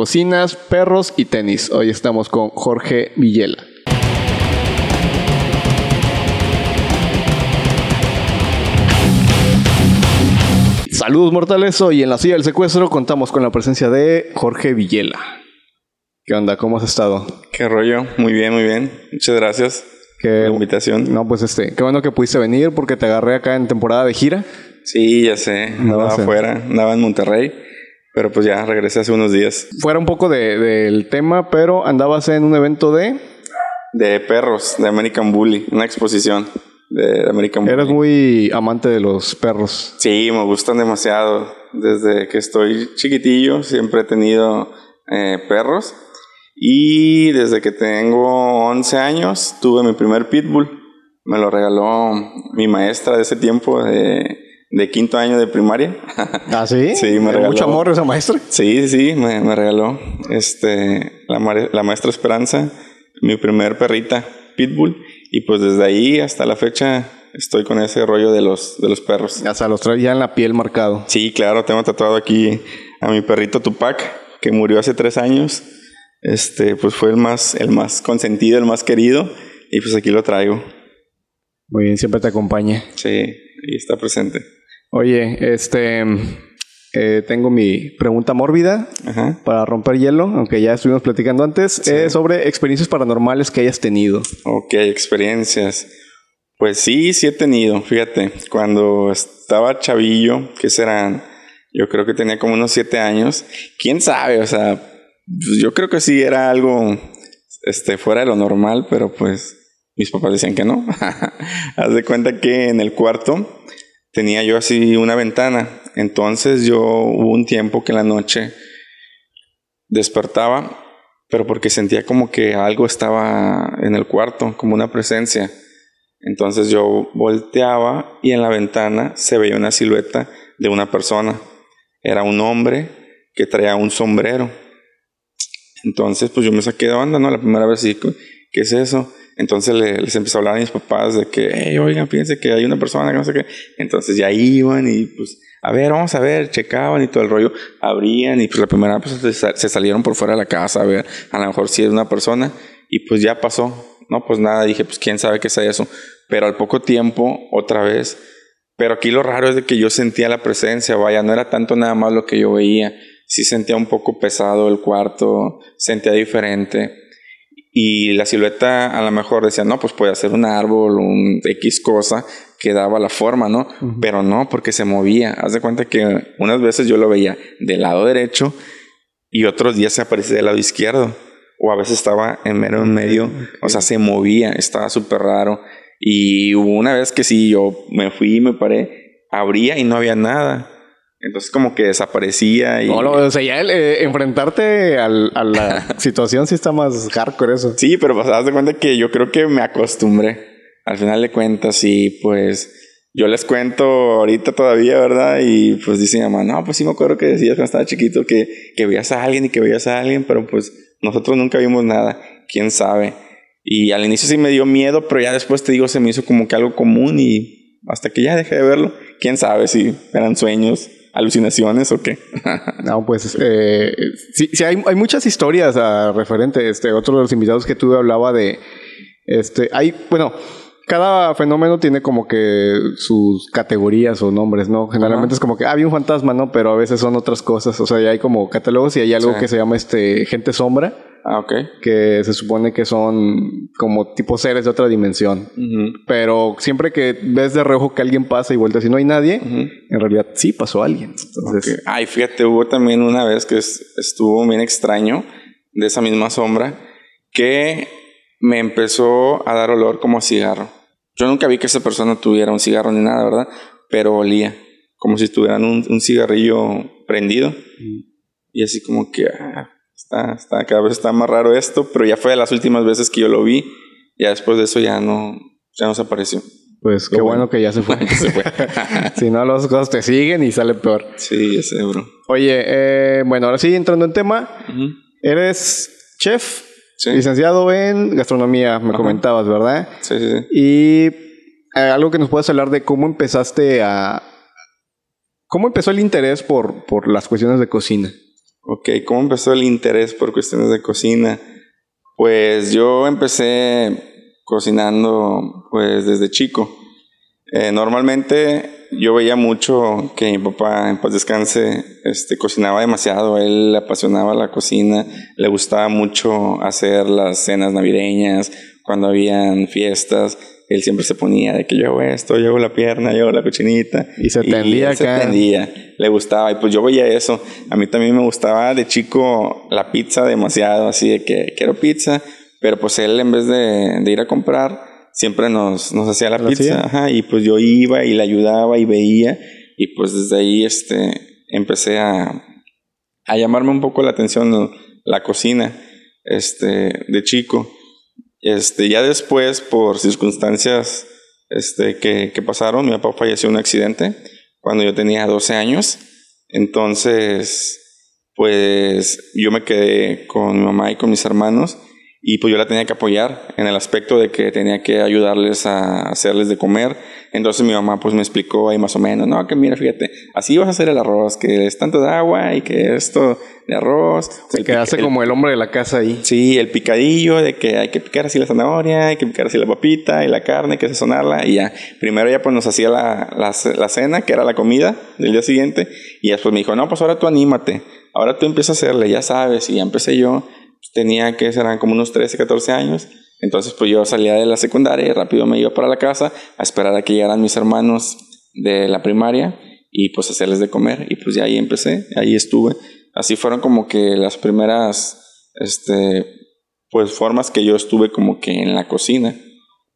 cocinas, perros y tenis. Hoy estamos con Jorge Villela. Saludos mortales, hoy en la silla del secuestro contamos con la presencia de Jorge Villela. ¿Qué onda? ¿Cómo has estado? ¿Qué rollo? Muy bien, muy bien. Muchas gracias por la invitación. No, pues este, qué bueno que pudiste venir porque te agarré acá en temporada de gira. Sí, ya sé. Andaba afuera, andaba en Monterrey. Pero pues ya regresé hace unos días. Fuera un poco del tema, pero andabas en un evento de... De perros, de American Bully, una exposición de American Bully. Eres muy amante de los perros. Sí, me gustan demasiado. Desde que estoy chiquitillo siempre he tenido eh, perros. Y desde que tengo 11 años tuve mi primer pitbull. Me lo regaló mi maestra de ese tiempo, de de quinto año de primaria. ¿Ah, sí? sí, me regaló. ¿Mucho amor esa maestra? Sí, sí, me, me regaló. Este, la, la, maestra Esperanza, mi primer perrita, Pitbull. Y pues desde ahí hasta la fecha estoy con ese rollo de los, de los perros. Sea, los trae ya en la piel marcado. Sí, claro, tengo tatuado aquí a mi perrito Tupac, que murió hace tres años. Este, pues fue el más, el más consentido, el más querido. Y pues aquí lo traigo. Muy bien, siempre te acompaña. Sí, ahí está presente. Oye, este. Eh, tengo mi pregunta mórbida para romper hielo, aunque ya estuvimos platicando antes, eh, sobre experiencias paranormales que hayas tenido. Ok, experiencias. Pues sí, sí he tenido. Fíjate, cuando estaba chavillo, que serán, yo creo que tenía como unos siete años. ¿Quién sabe? O sea, pues yo creo que sí era algo este, fuera de lo normal, pero pues mis papás decían que no. Haz de cuenta que en el cuarto tenía yo así una ventana. Entonces yo hubo un tiempo que en la noche despertaba, pero porque sentía como que algo estaba en el cuarto, como una presencia. Entonces yo volteaba y en la ventana se veía una silueta de una persona. Era un hombre que traía un sombrero. Entonces pues yo me saqué de onda, ¿no? La primera vez, ¿qué es eso? Entonces les empezó a hablar a mis papás de que, hey, oigan, fíjense que hay una persona que no sé qué. Entonces ya iban y pues, a ver, vamos a ver, checaban y todo el rollo, abrían y pues la primera pues se salieron por fuera de la casa a ver, a lo mejor si es una persona y pues ya pasó. No, pues nada, dije, pues quién sabe qué es eso. Pero al poco tiempo, otra vez. Pero aquí lo raro es de que yo sentía la presencia, vaya, no era tanto nada más lo que yo veía. Sí sentía un poco pesado el cuarto, sentía diferente y la silueta a lo mejor decía, no, pues puede ser un árbol, un X cosa que daba la forma, ¿no? Pero no, porque se movía. Haz de cuenta que unas veces yo lo veía del lado derecho y otros días se aparecía del lado izquierdo. O a veces estaba en mero en medio, o sea, se movía, estaba súper raro. Y hubo una vez que sí, yo me fui y me paré, abría y no había nada. Entonces como que desaparecía y... No, no o sea, ya eh, enfrentarte a la situación sí está más hardcore eso. Sí, pero pues das de cuenta que yo creo que me acostumbré. Al final de cuentas, y pues yo les cuento ahorita todavía, ¿verdad? Y pues dice mi mamá, no, pues sí me acuerdo que decías cuando estaba chiquito que, que veías a alguien y que veías a alguien, pero pues nosotros nunca vimos nada, quién sabe. Y al inicio sí me dio miedo, pero ya después te digo, se me hizo como que algo común y hasta que ya dejé de verlo, quién sabe si eran sueños alucinaciones o qué? no, pues eh, sí, sí hay, hay, muchas historias a referente. Este, otro de los invitados que tuve hablaba de, este, hay, bueno, cada fenómeno tiene como que sus categorías o nombres, ¿no? Generalmente es como que, ah, había un fantasma, ¿no? Pero a veces son otras cosas. O sea, ya hay como catálogos y hay algo que se llama este gente sombra Ah, ok. Que se supone que son como tipo seres de otra dimensión. Pero siempre que ves de reojo que alguien pasa y vuelta y no hay nadie, en realidad sí pasó alguien. Entonces... Ay, fíjate, hubo también una vez que estuvo bien extraño de esa misma sombra que me empezó a dar olor como a cigarro. Yo nunca vi que esa persona tuviera un cigarro ni nada, ¿verdad? Pero olía como si tuvieran un, cigarrillo prendido. Y así como que, ah, Está, está, cada vez está más raro esto, pero ya fue de las últimas veces que yo lo vi. Ya después de eso ya no, ya no se apareció. Pues qué bueno, que ya se fue. si no, las cosas te siguen y sale peor. Sí, ya sé, bro. Oye, eh, bueno, ahora sí, entrando en tema. Eres chef, licenciado en gastronomía, me comentabas, ¿verdad? Sí, sí, sí. Y eh, algo que nos puedes hablar de cómo empezaste a... ¿Cómo empezó el interés por, por las cuestiones de cocina? Ok, ¿cómo empezó el interés por cuestiones de cocina? Pues yo empecé cocinando pues desde chico. Eh, normalmente yo veía mucho que mi papá, en paz descanse, este, cocinaba demasiado. él le apasionaba la cocina, le gustaba mucho hacer las cenas navideñas, cuando habían fiestas. Él siempre se ponía de que yo hago esto, yo hago la pierna, yo hago la cochinita. Y se tendía Se tendía, le gustaba. Y pues yo veía eso. A mí también me gustaba de chico la pizza demasiado, así de que quiero pizza. Pero pues él en vez de, de ir a comprar, siempre nos, nos hacía la pizza, ajá, y pues yo iba y le ayudaba y veía, y pues desde ahí este, empecé a, a llamarme un poco la atención la cocina, este, de chico. Este, ya después, por circunstancias este, que, que pasaron, mi papá falleció en un accidente cuando yo tenía 12 años. Entonces, pues yo me quedé con mi mamá y con mis hermanos y pues yo la tenía que apoyar en el aspecto de que tenía que ayudarles a hacerles de comer. Entonces mi mamá pues me explicó ahí más o menos, no, que mira, fíjate, así vas a hacer el arroz, que es tanto de agua y que esto de arroz. Se que hace como el hombre de la casa ahí. Sí, el picadillo de que hay que picar así la zanahoria, hay que picar así la papita y la carne, hay que sazonarla y ya. Primero ya pues nos hacía la, la, la cena, que era la comida del día siguiente, y después me dijo, no, pues ahora tú anímate, ahora tú empiezas a hacerle, ya sabes, y ya empecé yo tenía que serán como unos 13, 14 años. Entonces pues yo salía de la secundaria y rápido me iba para la casa a esperar a que llegaran mis hermanos de la primaria y pues hacerles de comer. Y pues ya ahí empecé, ahí estuve. Así fueron como que las primeras, este, pues formas que yo estuve como que en la cocina.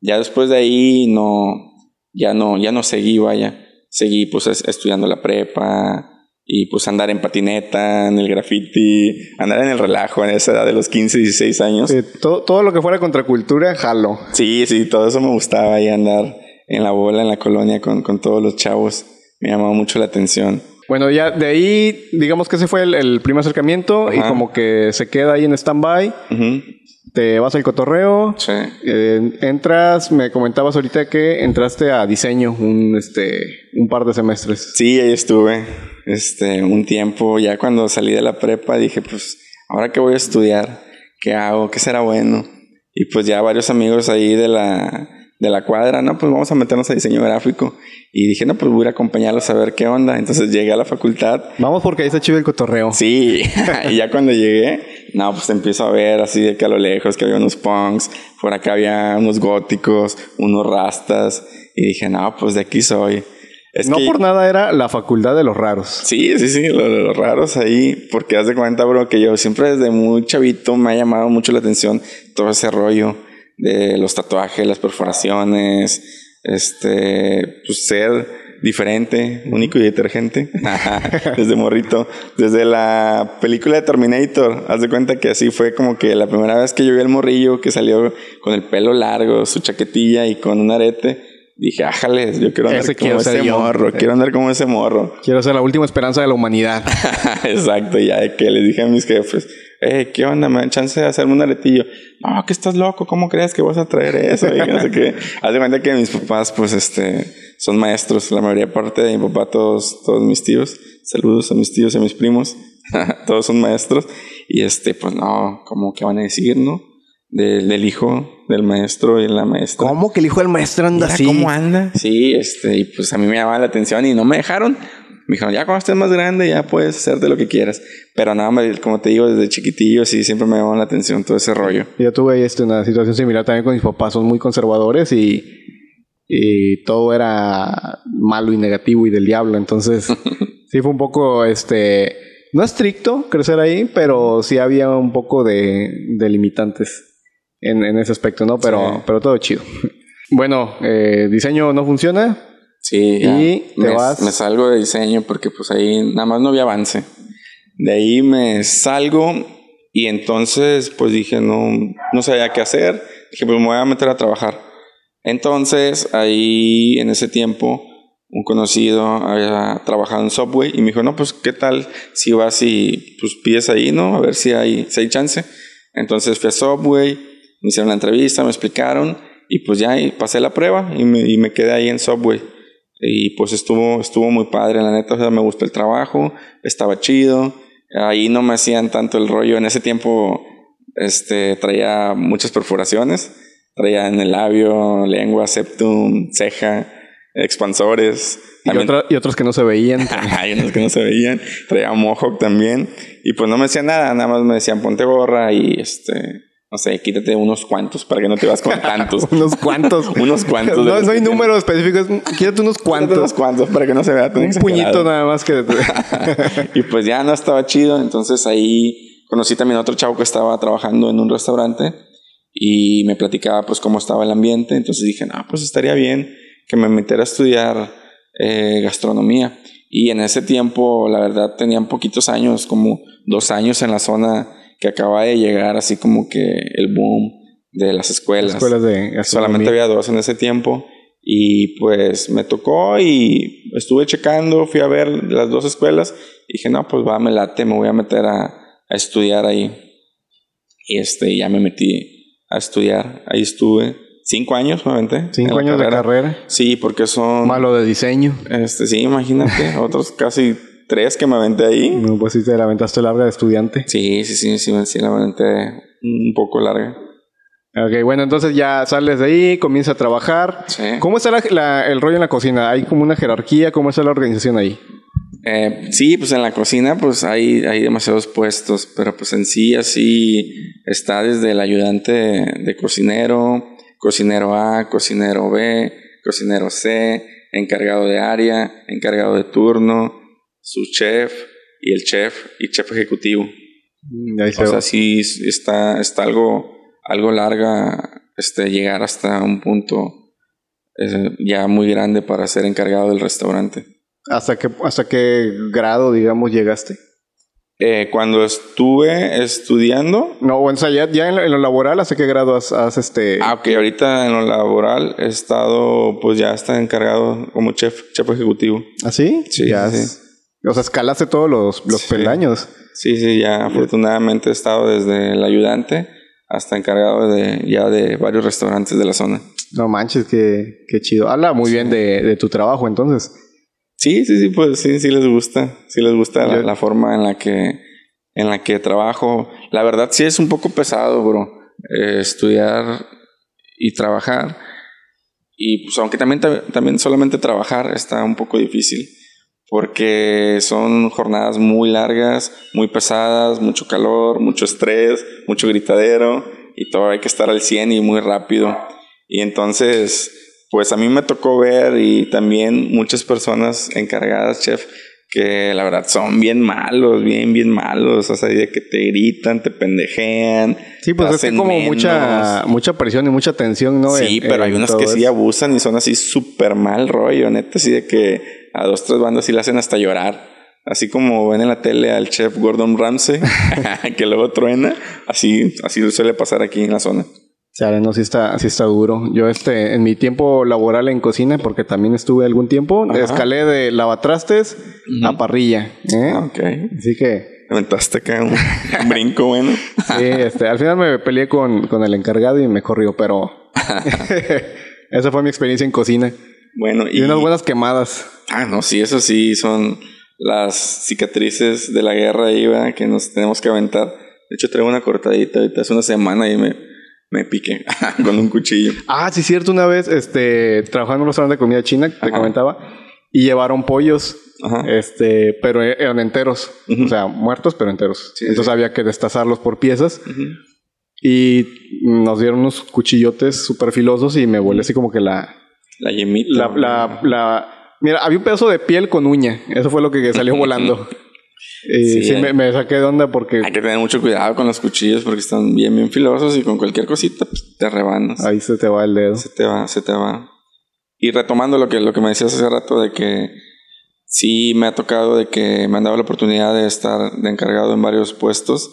Ya después de ahí no, ya no, ya no seguí, vaya. Seguí pues estudiando la prepa, y pues andar en patineta, en el graffiti, andar en el relajo en esa edad de los 15, 16 años. todo, todo, lo que fuera contracultura, jalo. Sí, sí, todo eso me gustaba y andar en la bola, en la colonia con, con todos los chavos. Me llamaba mucho la atención. Bueno, ya de ahí, digamos que ese fue el, primer acercamiento y como que se queda ahí en stand-by te vas al cotorreo, sí. Eh, entras, me comentabas ahorita que entraste a diseño un, este, un par de semestres. Sí, ahí estuve este, un tiempo, ya cuando salí de la prepa dije, pues, ahora que voy a estudiar, ¿qué hago? ¿Qué será bueno? Y pues ya varios amigos ahí de la, de la cuadra, no, pues vamos a meternos a diseño gráfico. Y dije, no, pues voy a acompañarlos a ver qué onda. Entonces llegué a la facultad. Vamos porque ahí está chido el cotorreo. Sí, y ya cuando llegué, no, pues empiezo a ver así de que a lo lejos que había unos punks, por acá había unos góticos, unos rastas. Y dije, no, pues de aquí soy. no por nada era la facultad de los raros. Sí, sí, sí, los, los raros ahí. Porque haz de cuenta, bro, que yo siempre desde muy chavito me ha llamado mucho la atención todo ese rollo de los tatuajes, las perforaciones, este, pues ser diferente, único y detergente. desde morrito. Desde la película de Terminator. Haz de cuenta que así fue como que la primera vez que yo vi al morrillo que salió con el pelo largo, su chaquetilla y con un arete. Dije, ájales, yo quiero andar como ese morro, quiero andar como ese morro. Quiero ser la última esperanza de la humanidad. Exacto, ya de que les dije a mis jefes, eh, ¿qué onda? ¿Me dan chance de hacerme un aretillo? No, que estás loco, ¿cómo crees que vas a traer eso? Y no sé qué. Haz de cuenta que mis papás, pues, este, son maestros, la mayoría parte de mi papá, todos, todos mis tíos. Saludos a mis tíos y a mis primos. todos son maestros. Y este, pues no, ¿cómo que van a decir, no? Del, del, hijo del maestro y la maestra. ¿Cómo que el hijo del maestro anda así? ¿Cómo anda? Sí, este, y pues a mí me llamaba la atención y no me dejaron. Me dijeron, ya cuando estés más grande ya puedes hacerte lo que quieras. Pero nada, más, como te digo, desde chiquitillo sí siempre me llamó la atención todo ese rollo. Yo tuve este, una situación similar también con mis papás, son muy conservadores y, y todo era malo y negativo y del diablo. Entonces, sí fue un poco, este, no estricto crecer ahí, pero sí había un poco de, de limitantes en, en, ese aspecto, ¿no? Pero, pero todo chido. Bueno, eh, diseño no funciona, Sí, y te me, vas. Me salgo de diseño porque pues ahí nada más no había avance. De ahí me salgo y entonces pues dije no, no sabía qué hacer. Dije pues me voy a meter a trabajar. Entonces ahí en ese tiempo un conocido había trabajado en Subway y me dijo no pues qué tal si vas y pues pides ahí, ¿no? A ver si hay, si hay chance. Entonces fui a Subway, me hicieron la entrevista, me explicaron y pues ya pasé la prueba y me, y me quedé ahí en Subway. Y pues estuvo, estuvo muy padre, la neta, o sea, me gustó el trabajo, estaba chido, Ahí no me hacían tanto el rollo. En ese tiempo este, traía muchas perforaciones. Traía en el labio, lengua, septum, ceja, expansores. Y, otros que no se veían. Hay unos que no se veían. Traía mohawk también. Y pues no me decían nada, nada más me decían ponte gorra y este. No sé, quítate unos cuantos para que no te vas con tantos. unos cuantos. unos cuantos. No, no hay números específicos. Quítate unos cuantos. unos cuantos para que no se vea tan Un puñito nada más que. y pues ya no estaba chido. Entonces ahí conocí también a otro chavo que estaba trabajando en un restaurante y me platicaba pues cómo estaba el ambiente. Entonces dije, no, pues estaría bien que me metiera a estudiar eh, gastronomía. Y en ese tiempo, la verdad, tenían poquitos años, como dos años en la zona que acaba de llegar, así como que el boom de las escuelas. escuelas de Solamente había dos en ese tiempo. Y pues me tocó y estuve checando, fui a ver las dos escuelas y dije, no, pues va, me late, me voy a meter a, a estudiar ahí. Y este, ya me metí a estudiar, ahí estuve Cinco años me aventé. Cinco años de carrera. Sí, porque son. Malo de diseño. Este, sí, imagínate. otros casi tres que me aventé ahí. No, pues sí te la aventaste larga de estudiante. Sí, sí, sí, sí, sí la aventé un poco larga. Ok, bueno, entonces ya sales de ahí, comienzas a trabajar. Sí. ¿Cómo está el rollo en la cocina? ¿Hay como una jerarquía? ¿Cómo está la organización ahí? Eh, sí, pues en la cocina pues hay, hay demasiados puestos, pero pues en sí así está desde el ayudante de cocinero, cocinero A, cocinero B, cocinero C, encargado de área, encargado de turno, su chef y el chef y chef ejecutivo. Mm, o sea, sí está, está algo, algo larga este, llegar hasta un punto eh, ya muy grande para ser encargado del restaurante. ¿Hasta qué, ¿Hasta qué grado, digamos, llegaste? Eh, cuando estuve estudiando. No, bueno, o sea, ya, en, lo, laboral, ¿hasta qué grado has, este...? Ah, ok, ahorita en lo laboral he estado, pues ya está encargado como chef, chef ejecutivo. ¿Ah, sí? Sí, ya, sí. O sea, escalaste todos los, los peldaños. Sí, sí, ya afortunadamente he estado desde el ayudante hasta encargado de ya de varios restaurantes de la zona. No manches, qué, qué chido. Habla muy bien de, de tu trabajo entonces. Sí, sí, sí, pues sí, sí les gusta. Sí les gusta la, forma en la que en la que trabajo. La verdad sí es un poco pesado, bro. Eh, estudiar y trabajar. Y pues aunque también, también solamente trabajar está un poco difícil. Porque son jornadas muy largas, muy pesadas, mucho calor, mucho estrés, mucho gritadero. Y todo hay que estar al 100 y muy rápido. Y entonces pues a mí me tocó ver y también muchas personas encargadas, chef, que la verdad son bien malos, bien, bien malos. O sea, de que te gritan, te pendejean. Sí, pues es como mucha, mucha presión y mucha tensión, ¿no? Sí, pero hay unos que sí abusan y son así súper mal rollo, neta, así de que a dos, tres bandas sí le hacen hasta llorar. Así como ven en la tele al chef Gordon Ramsay, que luego truena, así, así suele pasar aquí en la zona. Chale, no, sí está, sí está duro. Yo, este, en mi tiempo laboral en cocina, porque también estuve algún tiempo, escalé de lavatrastes a parrilla. ¿eh? Ah, ok. Así que. Aventaste acá un, brinco bueno. sí, este, al final me peleé con, con el encargado y me corrió, pero. Esa fue mi experiencia en cocina. Bueno, y... y unas buenas quemadas. Ah, no, sí, eso sí, son las cicatrices de la guerra ahí, ¿verdad? Que nos tenemos que aventar. De hecho, traigo una cortadita ahorita hace una semana y me me piqué con un cuchillo. Ah, sí, cierto. Una vez, este, trabajando en un restaurante de comida china, te comentaba, y llevaron pollos, este, pero e-, eran enteros, o sea, muertos, pero enteros. Entonces había que destazarlos por piezas. Y nos dieron unos cuchillotes súper filosos y me volé así como que la... La yemita. La, la, la, mira, había un pedazo de piel con uña. Eso fue lo que salió volando. Y sí, me, saqué de onda porque... Hay que tener mucho cuidado con los cuchillos porque están bien, bien filosos y con cualquier cosita pues, te rebanas. Ahí se te va el dedo. Se te va, se te va. Y retomando lo que, lo que me decías hace rato de que sí me ha tocado de que me han dado la oportunidad de estar de encargado en varios puestos.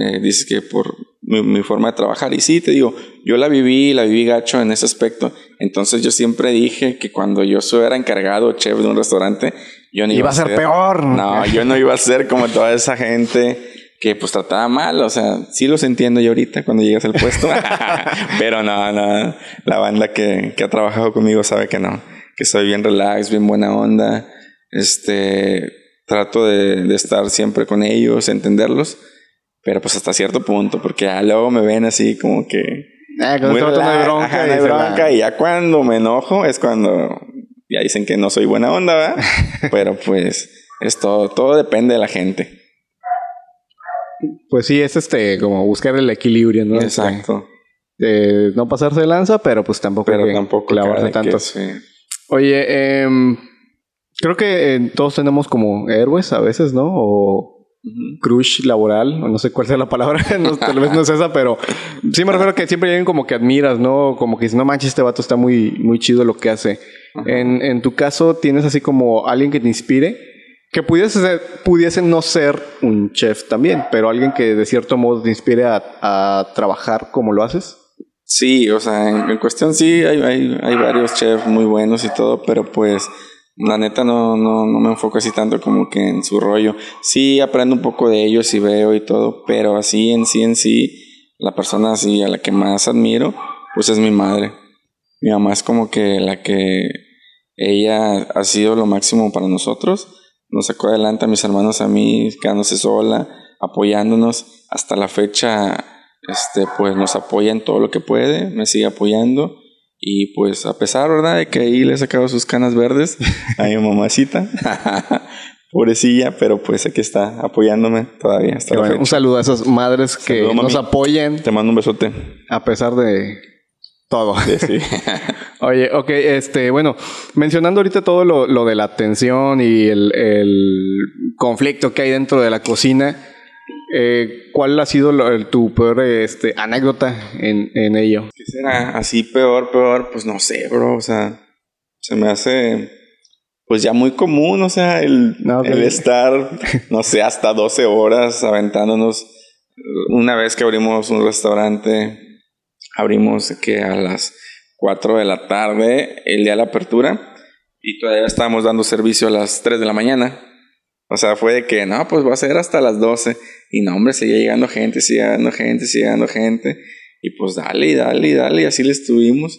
Eh, dices que por mi, mi, forma de trabajar. Y sí, te digo, yo la viví, la viví gacho en ese aspecto. Entonces yo siempre dije que cuando yo era encargado, chef de un restaurante, yo no iba, a ser, peor. No, yo no iba a ser como toda esa gente que pues trataba mal, o sea, sí los entiendo yo ahorita cuando llegas al puesto, pero no, no, la banda que, que ha trabajado conmigo sabe que no, que soy bien relax, bien buena onda, este, trato de, de estar siempre con ellos, entenderlos, pero pues hasta cierto punto, porque ya luego me ven así como que... Ah, muy te botan de relax, bronca, ajá, no hay dice la- bronca, y ya cuando me enojo es cuando ya dicen que no soy buena onda, ¿verdad? pero pues es todo, todo depende de la gente. Pues sí, es este, como buscar el equilibrio, ¿no? Exacto. De no pasarse de lanza, pero pues tampoco Pero hay que tampoco clavarse tanto. sí. Oye, em, creo que eh, todos tenemos como héroes a veces, ¿no? O. crush laboral, o no sé cuál sea la palabra, no, tal vez no es esa, pero sí me refiero a que siempre hay alguien como que admiras, ¿no? Como que dices, no manches, este vato está muy, muy chido lo que hace. En, en tu caso, ¿tienes así como alguien que te inspire? Que pudiese, ser- pudiese no ser un chef también, pero alguien que de cierto modo te inspire a, a trabajar como lo haces. Sí, o sea, en, en cuestión sí, hay, hay, hay varios chefs muy buenos y todo, pero pues la neta no, no, no me enfoco así tanto como que en su rollo. Sí aprendo un poco de ellos y veo y todo, pero así en sí, en sí, la persona así a la que más admiro, pues es mi madre. Mi mamá es como que la que ella ha sido lo máximo para nosotros. Nos sacó adelante a mis hermanos, a mí, quedándose sola, apoyándonos. Hasta la fecha, este, pues nos apoya en todo lo que puede, me sigue apoyando. Y pues a pesar, ¿verdad? De que ahí le he sacado sus canas verdes a mi mamacita. Pobrecilla, pero pues aquí está apoyándome todavía hasta bueno, un saludo a esas madres que Saludo, nos mami. apoyen Te mando un besote. a pesar de todo. Sí. Oye, ok, este, bueno, mencionando ahorita todo lo, lo de la atención y el, el conflicto que hay dentro de la cocina, eh, ¿cuál ha sido lo- tu peor este, anécdota en, en ello? ¿Qué será? Así peor, peor, pues no sé, bro. O sea, se me hace pues ya muy común, o sea, el, No, el estar, no sé, hasta 12 horas aventándonos. Una vez que abrimos un restaurante, abrimos que a las 4 de la tarde, el día de la apertura, y todavía estábamos dando servicio a las 3 de la mañana. O sea, fue de que, no, pues va a ser hasta las 12. Y no, hombre, seguía llegando gente, seguía llegando gente, seguía llegando gente. Y pues dale, dale, dale, y así le estuvimos.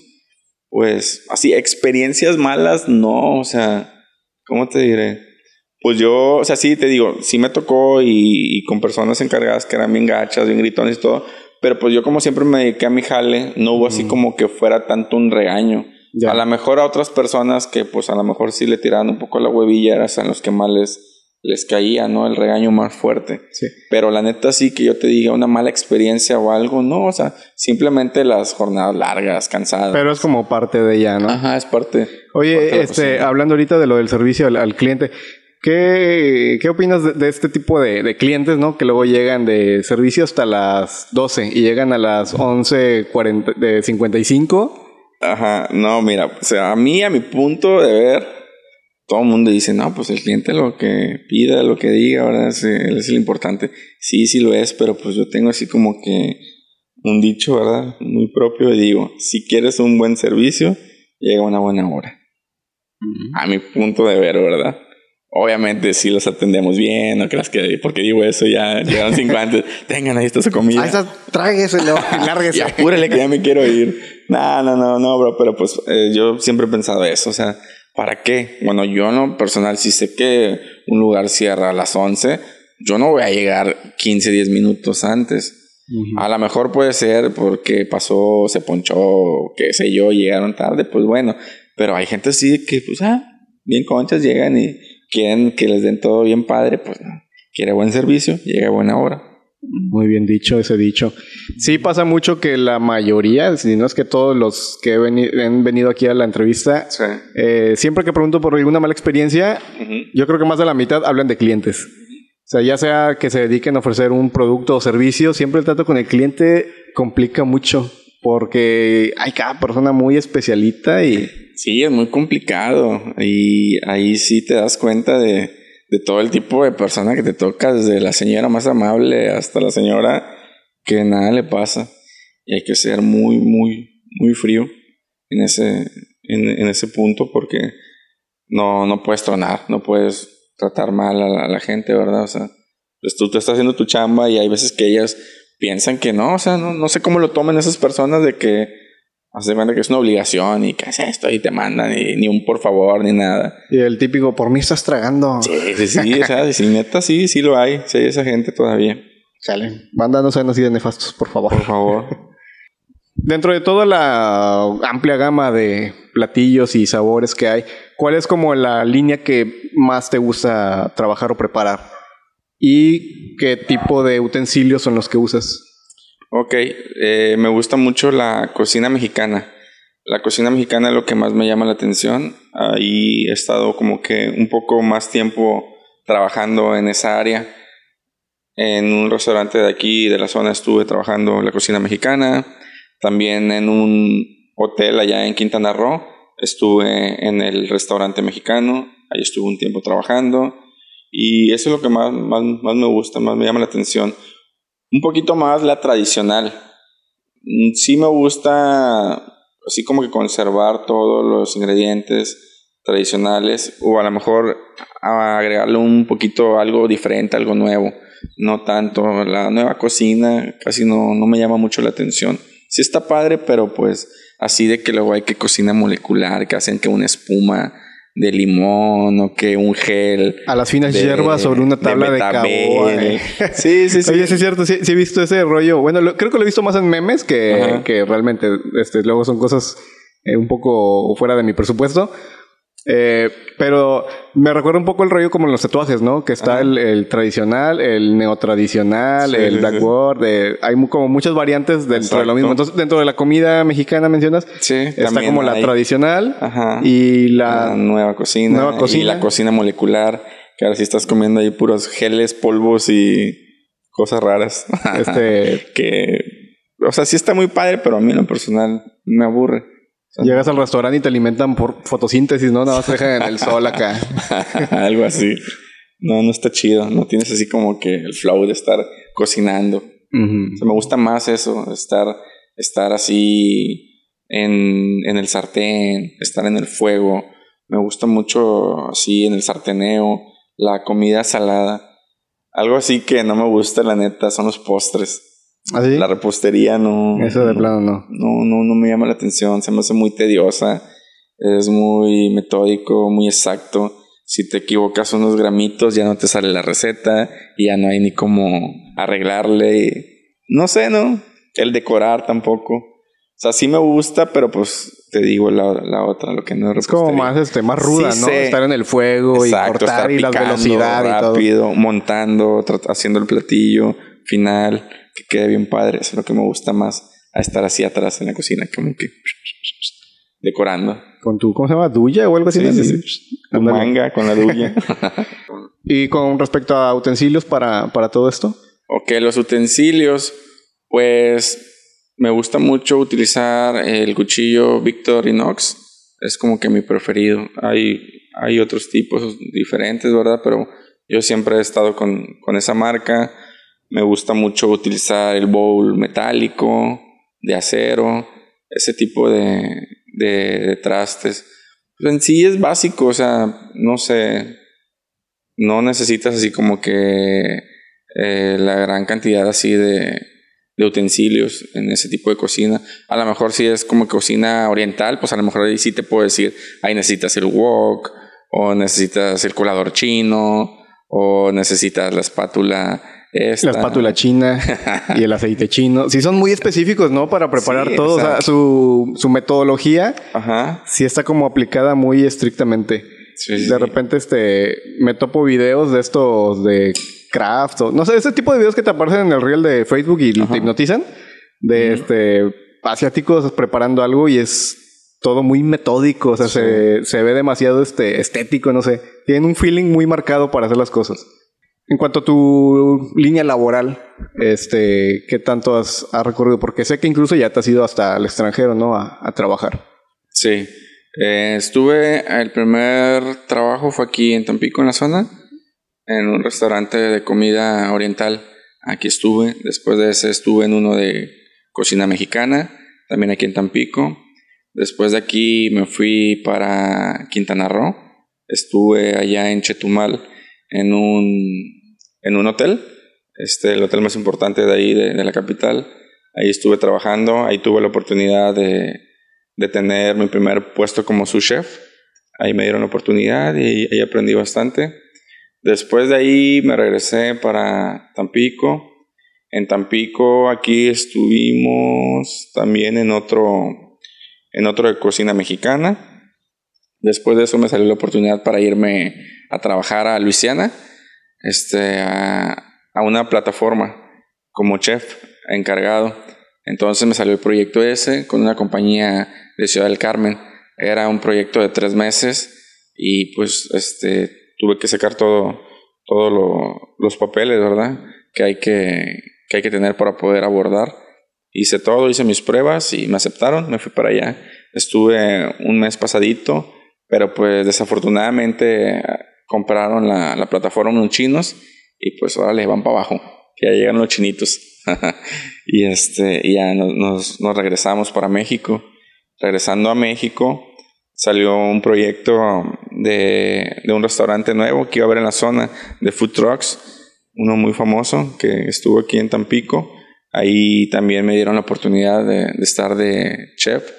Pues así, experiencias malas, no, o sea, ¿cómo te diré? Pues yo, o sea, sí, te digo, sí me tocó y, y con personas encargadas que eran bien gachas, bien gritones y todo. Pero pues yo como siempre me dediqué a mi jale, no hubo así Ujú. como que fuera tanto un regaño. Ya. A lo mejor a otras personas que pues a lo mejor sí le tiraban un poco la huevilla, eran los que más les, les caía, ¿no? El regaño más fuerte. Sí. Pero la neta sí que yo te diga una mala experiencia o algo, no, o sea, simplemente las jornadas largas, cansadas. Pero es como parte de ella, ¿no? Ajá, es parte. Oye, este, hablando ahorita de lo del servicio al, al cliente, ¿qué, qué opinas de, de este tipo de, de clientes, no? Que luego llegan de servicio hasta las 12 y llegan a las 11.40 de 55. Ajá, no, mira, o sea, a mí, a mi punto de ver, todo el mundo dice, no, pues el cliente lo que pida, lo que diga, ¿verdad? Es, es el importante. Sí, sí lo es, pero pues yo tengo así como que un dicho, ¿verdad? Muy propio y digo, si quieres un buen servicio, llega a una buena hora. A mi punto de ver, ¿verdad? Obviamente sí los atendemos bien, no creas que porque digo eso ya llegaron cinco antes, tengan ahí está su comida. Ahí está, trágueselo lárguese. Y apúrele que ya me quiero ir. No, no, no, no, bro, pero pues eh, yo siempre he pensado eso, o sea, ¿para qué? Bueno, yo no personal, si sé que un lugar cierra a las 11, yo no voy a llegar 15, 10 minutos antes. A lo mejor puede ser porque pasó, se ponchó, qué sé yo, llegaron tarde, pues bueno, pero hay gente así que, pues, ah, bien conchas llegan y quieren que les den todo bien padre, pues no. Quiere buen servicio, llega a buena hora. Muy bien dicho ese dicho. Sí pasa mucho que la mayoría, si no es que todos los que han venido aquí a la entrevista, Sí. eh, siempre que pregunto por alguna mala experiencia, yo creo que más de la mitad hablan de clientes. O sea, ya sea que se dediquen a ofrecer un producto o servicio, siempre el trato con el cliente complica mucho porque hay cada persona muy especialita y Sí, es muy complicado. Y ahí sí te das cuenta de, de todo el tipo de persona que te toca, desde la señora más amable hasta la señora que nada le pasa. Y hay que ser muy, muy, muy frío en ese, en, ese punto porque no, no puedes tronar, no puedes tratar mal a la, a la gente, ¿verdad? O sea, pues tú, tú estás haciendo tu chamba y hay veces que ellas piensan que no, o sea, no, no sé cómo lo toman esas personas de que Hace cuenta que es una obligación y que haces esto y te mandan y ni un por favor ni nada. Y el típico, por mí estás tragando. Sí, sí, sí, o sea, sí, neta, sí, sí lo hay. Sí hay esa gente todavía. Sale. Banda, no sean así de nefastos, por favor. Por favor. Dentro de toda la amplia gama de platillos y sabores que hay, ¿cuál es como la línea que más te gusta trabajar o preparar? ¿Y qué tipo de utensilios son los que usas? Ok, eh, me gusta mucho la cocina mexicana. La cocina mexicana es lo que más me llama la atención. Ahí he estado como que un poco más tiempo trabajando en esa área. En un restaurante de aquí, de la zona, estuve trabajando la cocina mexicana. También en un hotel allá en Quintana Roo, estuve en el restaurante mexicano. Ahí estuve un tiempo trabajando. Y eso es lo que más, más, más me gusta, más me llama la atención. Un poquito más la tradicional. Mm, Sí me gusta así como que conservar todos los ingredientes tradicionales o a lo mejor agregarle un poquito algo diferente, algo nuevo. No tanto la nueva cocina, casi no, no me llama mucho la atención. Sí está padre, pero pues así de que luego hay que cocina molecular, que hacen que una espuma de limón o que un gel. A las finas de- hierbas sobre una tabla de, caoba. eh. Sí, sí, sí. Oye, sí es cierto, sí, sí he visto ese rollo. Bueno, lo- creo que lo he visto más en memes que, que realmente. Este, luego son cosas eh, un poco fuera de mi presupuesto. Eh, pero me recuerda un poco el rollo como en los tatuajes, ¿no? Que está el, el tradicional, el neotradicional, Sí, el sí, sí. blackboard. eh, hay como muchas variantes dentro de lo mismo. Entonces, dentro de la comida mexicana mencionas, está como la hay- tradicional Ajá. y la la... nueva cocina, nueva cocina. y la cocina molecular, que ahora sí estás comiendo ahí puros geles, polvos y cosas raras. Este, que, o sea, sí está muy padre, pero a mí en lo personal me aburre. Llegas al restaurante y te alimentan por fotosíntesis, ¿no? Nada más te dejan en el sol acá. Algo así. No, no está chido. No tienes así como que el flow de estar cocinando. Ujú. O sea, me gusta más eso, estar, estar así en, en el sartén, estar en el fuego. Me gusta mucho así en el sarteneo, la comida salada. Algo así que no me gusta, la neta, son los postres. ¿Así? La repostería no. Eso de no, plano no. No, no, no me llama la atención, se me hace muy tediosa. Es muy metódico, muy exacto. Si te equivocas unos gramitos, ya no te sale la receta y ya no hay ni cómo arreglarle. No sé, ¿no? El decorar tampoco. O sea, sí me gusta, pero pues te digo la, la otra, lo que no es Es como más este, más ruda, Sí ¿no? sé. Estar en el fuego Exacto, y cortar y la velocidad y todo. montando, haciendo el platillo final, que quede bien padre. Eso es lo que me gusta más a estar así atrás en la cocina, como que decorando. Con tu, ¿cómo se llama? ¿Duya o algo así? Sí, manga, con la duya. Y con respecto a utensilios para, para todo esto. ok, los utensilios, pues me gusta mucho utilizar el cuchillo Victor Inox. Es como que mi preferido. Hay, hay otros tipos diferentes, ¿verdad? Pero yo siempre he estado con, con esa marca. Me gusta mucho utilizar el bowl metálico, de acero, ese tipo de, de, trastes. Pues en sí es básico, o sea, no sé, no necesitas así como que eh, la gran cantidad así de, de utensilios en ese tipo de cocina. A lo mejor si es como cocina oriental, pues a lo mejor ahí sí te puedo decir, ahí necesitas el wok, o necesitas el colador chino, o necesitas la espátula esta. La espátula china y el aceite chino. Sí, son muy específicos, ¿no? Para preparar Sí, todo. o sea, su, su metodología Ajá. sí está como aplicada muy estrictamente. Sí, de repente, este, me topo videos de estos de craft o no sé, ese tipo de videos que te aparecen en el reel de Facebook y Ajá. te hipnotizan de este asiáticos preparando algo y es todo muy metódico, o sea, Sí. se, se ve demasiado este estético, no sé. Tienen un feeling muy marcado para hacer las cosas. En cuanto a tu línea laboral, este, ¿qué tanto has, recorrido? Porque sé que incluso ya te has ido hasta el extranjero, ¿no? A, a trabajar. Sí. Eh, estuve, el primer trabajo fue aquí en Tampico, en la zona, en un restaurante de comida oriental. Aquí estuve. Después de ese estuve en uno de cocina mexicana, también aquí en Tampico. Después de aquí me fui para Quintana Roo. Estuve allá en Chetumal en un, en un hotel, este, el hotel más importante de ahí, de, la capital. Ahí estuve trabajando, ahí tuve la oportunidad de, de tener mi primer puesto como su chef. Ahí me dieron la oportunidad y ahí aprendí bastante. Después de ahí me regresé para Tampico. En Tampico aquí estuvimos también en otro, en otro de cocina mexicana. Después de eso me salió la oportunidad para irme a trabajar a Luisiana, este, a, a una plataforma como chef encargado. Entonces me salió el proyecto ese con una compañía de Ciudad del Carmen. Era un proyecto de tres meses y pues este, tuve que sacar todo, todos los papeles, ¿verdad? Que hay que, que hay que tener para poder abordar. Hice todo, hice mis pruebas y me aceptaron, me fui para allá. Estuve un mes pasadito, pero pues desafortunadamente compraron la, la plataforma unos chinos y pues ahora les van para abajo, que ya llegan los chinitos. y este, ya nos, nos, regresamos para México. Regresando a México, salió un proyecto de, de, un restaurante nuevo que iba a haber en la zona de food trucks, uno muy famoso que estuvo aquí en Tampico. Ahí también me dieron la oportunidad de, de estar de chef,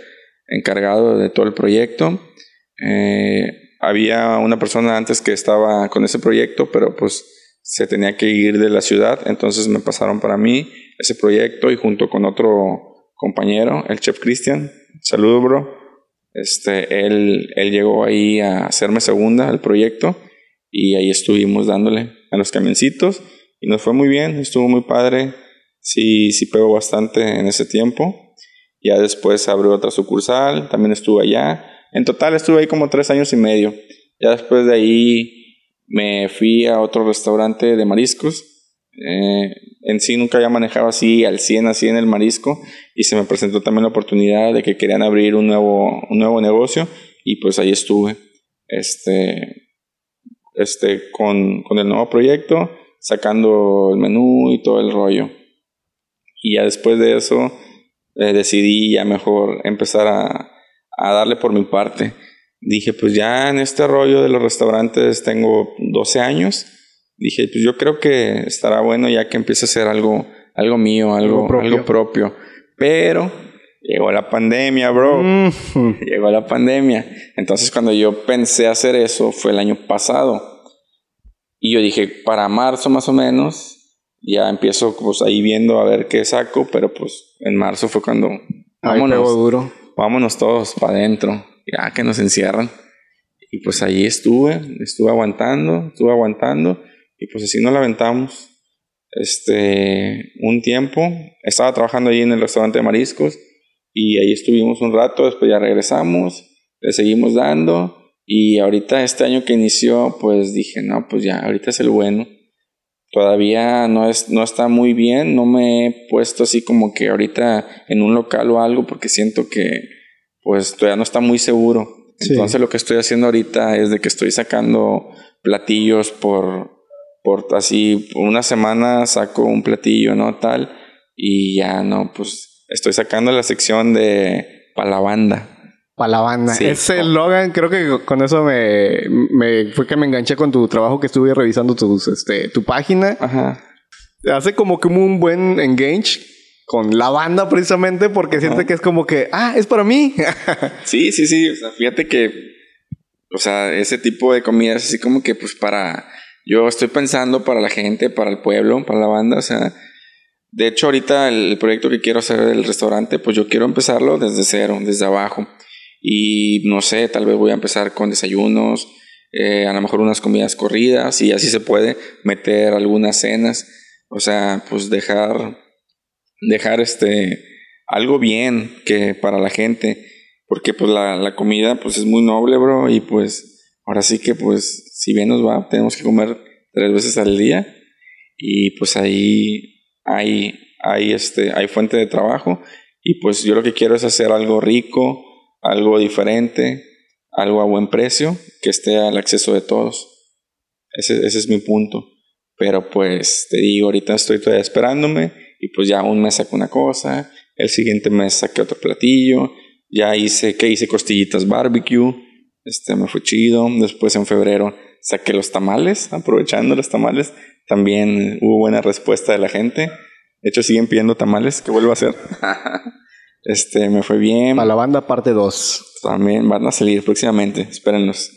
encargado de todo el proyecto. Eh, había una persona antes que estaba con ese proyecto, pero pues se tenía que ir de la ciudad, entonces me pasaron para mí ese proyecto y junto con otro compañero, el chef Cristian, saludo bro, este, él, él llegó ahí a hacerme segunda al proyecto y ahí estuvimos dándole a los camioncitos y nos fue muy bien, estuvo muy padre, sí, sí pegó bastante en ese tiempo. Ya después abrió otra sucursal, también estuve allá. En total estuve ahí como tres años y medio. Ya después de ahí me fui a otro restaurante de mariscos. Eh, en sí nunca había manejado así al 100, así en el marisco y se me presentó también la oportunidad de que querían abrir un nuevo, un nuevo negocio y pues ahí estuve este, este, con, con el nuevo proyecto, sacando el menú y todo el rollo. Y ya después de eso eh, decidí ya mejor empezar a, a darle por mi parte dije, pues ya en este rollo de los restaurantes tengo 12 años. Dije, pues yo creo que estará bueno ya que empiece a ser algo, algo mío, algo, algo propio. Pero llegó la pandemia, bro. Llegó la pandemia. Entonces cuando yo pensé hacer eso fue el año pasado. Y yo dije, para marzo más o menos, ya empiezo pues ahí viendo a ver qué saco, pero pues en marzo fue cuando... Vámonos, duro. Vámonos todos para adentro ya que nos encierran. Y pues ahí estuve, estuve aguantando, estuve aguantando, y pues así nos la. Este, un tiempo, estaba trabajando ahí en el restaurante de mariscos, y ahí estuvimos un rato, después ya regresamos, le seguimos dando, y ahorita este año que inició, pues dije, no, pues ya, ahorita es el bueno. Todavía no, es, no está muy bien, no me he puesto así como que ahorita en un local o algo, porque siento que pues todavía no está muy seguro. Entonces lo que estoy haciendo ahorita es de que estoy sacando platillos por, por así, una semana saco un platillo, ¿no? Tal, y ya no, pues estoy sacando la sección de para la banda. Para la banda. Ese Logan, creo que con eso me, me, fue que me enganché con tu trabajo que estuve revisando tus, este, tu página. Ajá. Hace como que un buen engage con la banda precisamente porque siente que es como que, ah, es para mí. sí, sí, sí. O sea, fíjate que, o sea, ese tipo de comida es así como que, pues para, yo estoy pensando para la gente, para el pueblo, para la banda, o sea, de hecho ahorita el, proyecto que quiero hacer del restaurante, pues yo quiero empezarlo desde cero, desde abajo. Y no sé, tal vez voy a empezar con desayunos, eh, a lo mejor unas comidas corridas y así se puede meter algunas cenas. O sea, pues dejar dejar este algo bien que para la gente, porque pues la, la, comida pues es muy noble, bro, y pues ahora sí que pues si bien nos va, tenemos que comer tres veces al día y pues ahí hay, hay, este, hay fuente de trabajo y pues yo lo que quiero es hacer algo rico, algo diferente, algo a buen precio, que esté al acceso de todos. Ese, es mi punto. Pero pues te digo, ahorita estoy todavía esperándome y pues ya un mes saqué una cosa, el siguiente mes saqué otro platillo, ya hice, que hice costillitas barbecue, este me fue chido, después en febrero saqué los tamales, aprovechando los tamales, también hubo buena respuesta de la gente, de hecho siguen pidiendo tamales, ¿qué vuelvo a hacer? Este, me fue bien. Para la banda parte 2. También van a salir próximamente, espérenlos.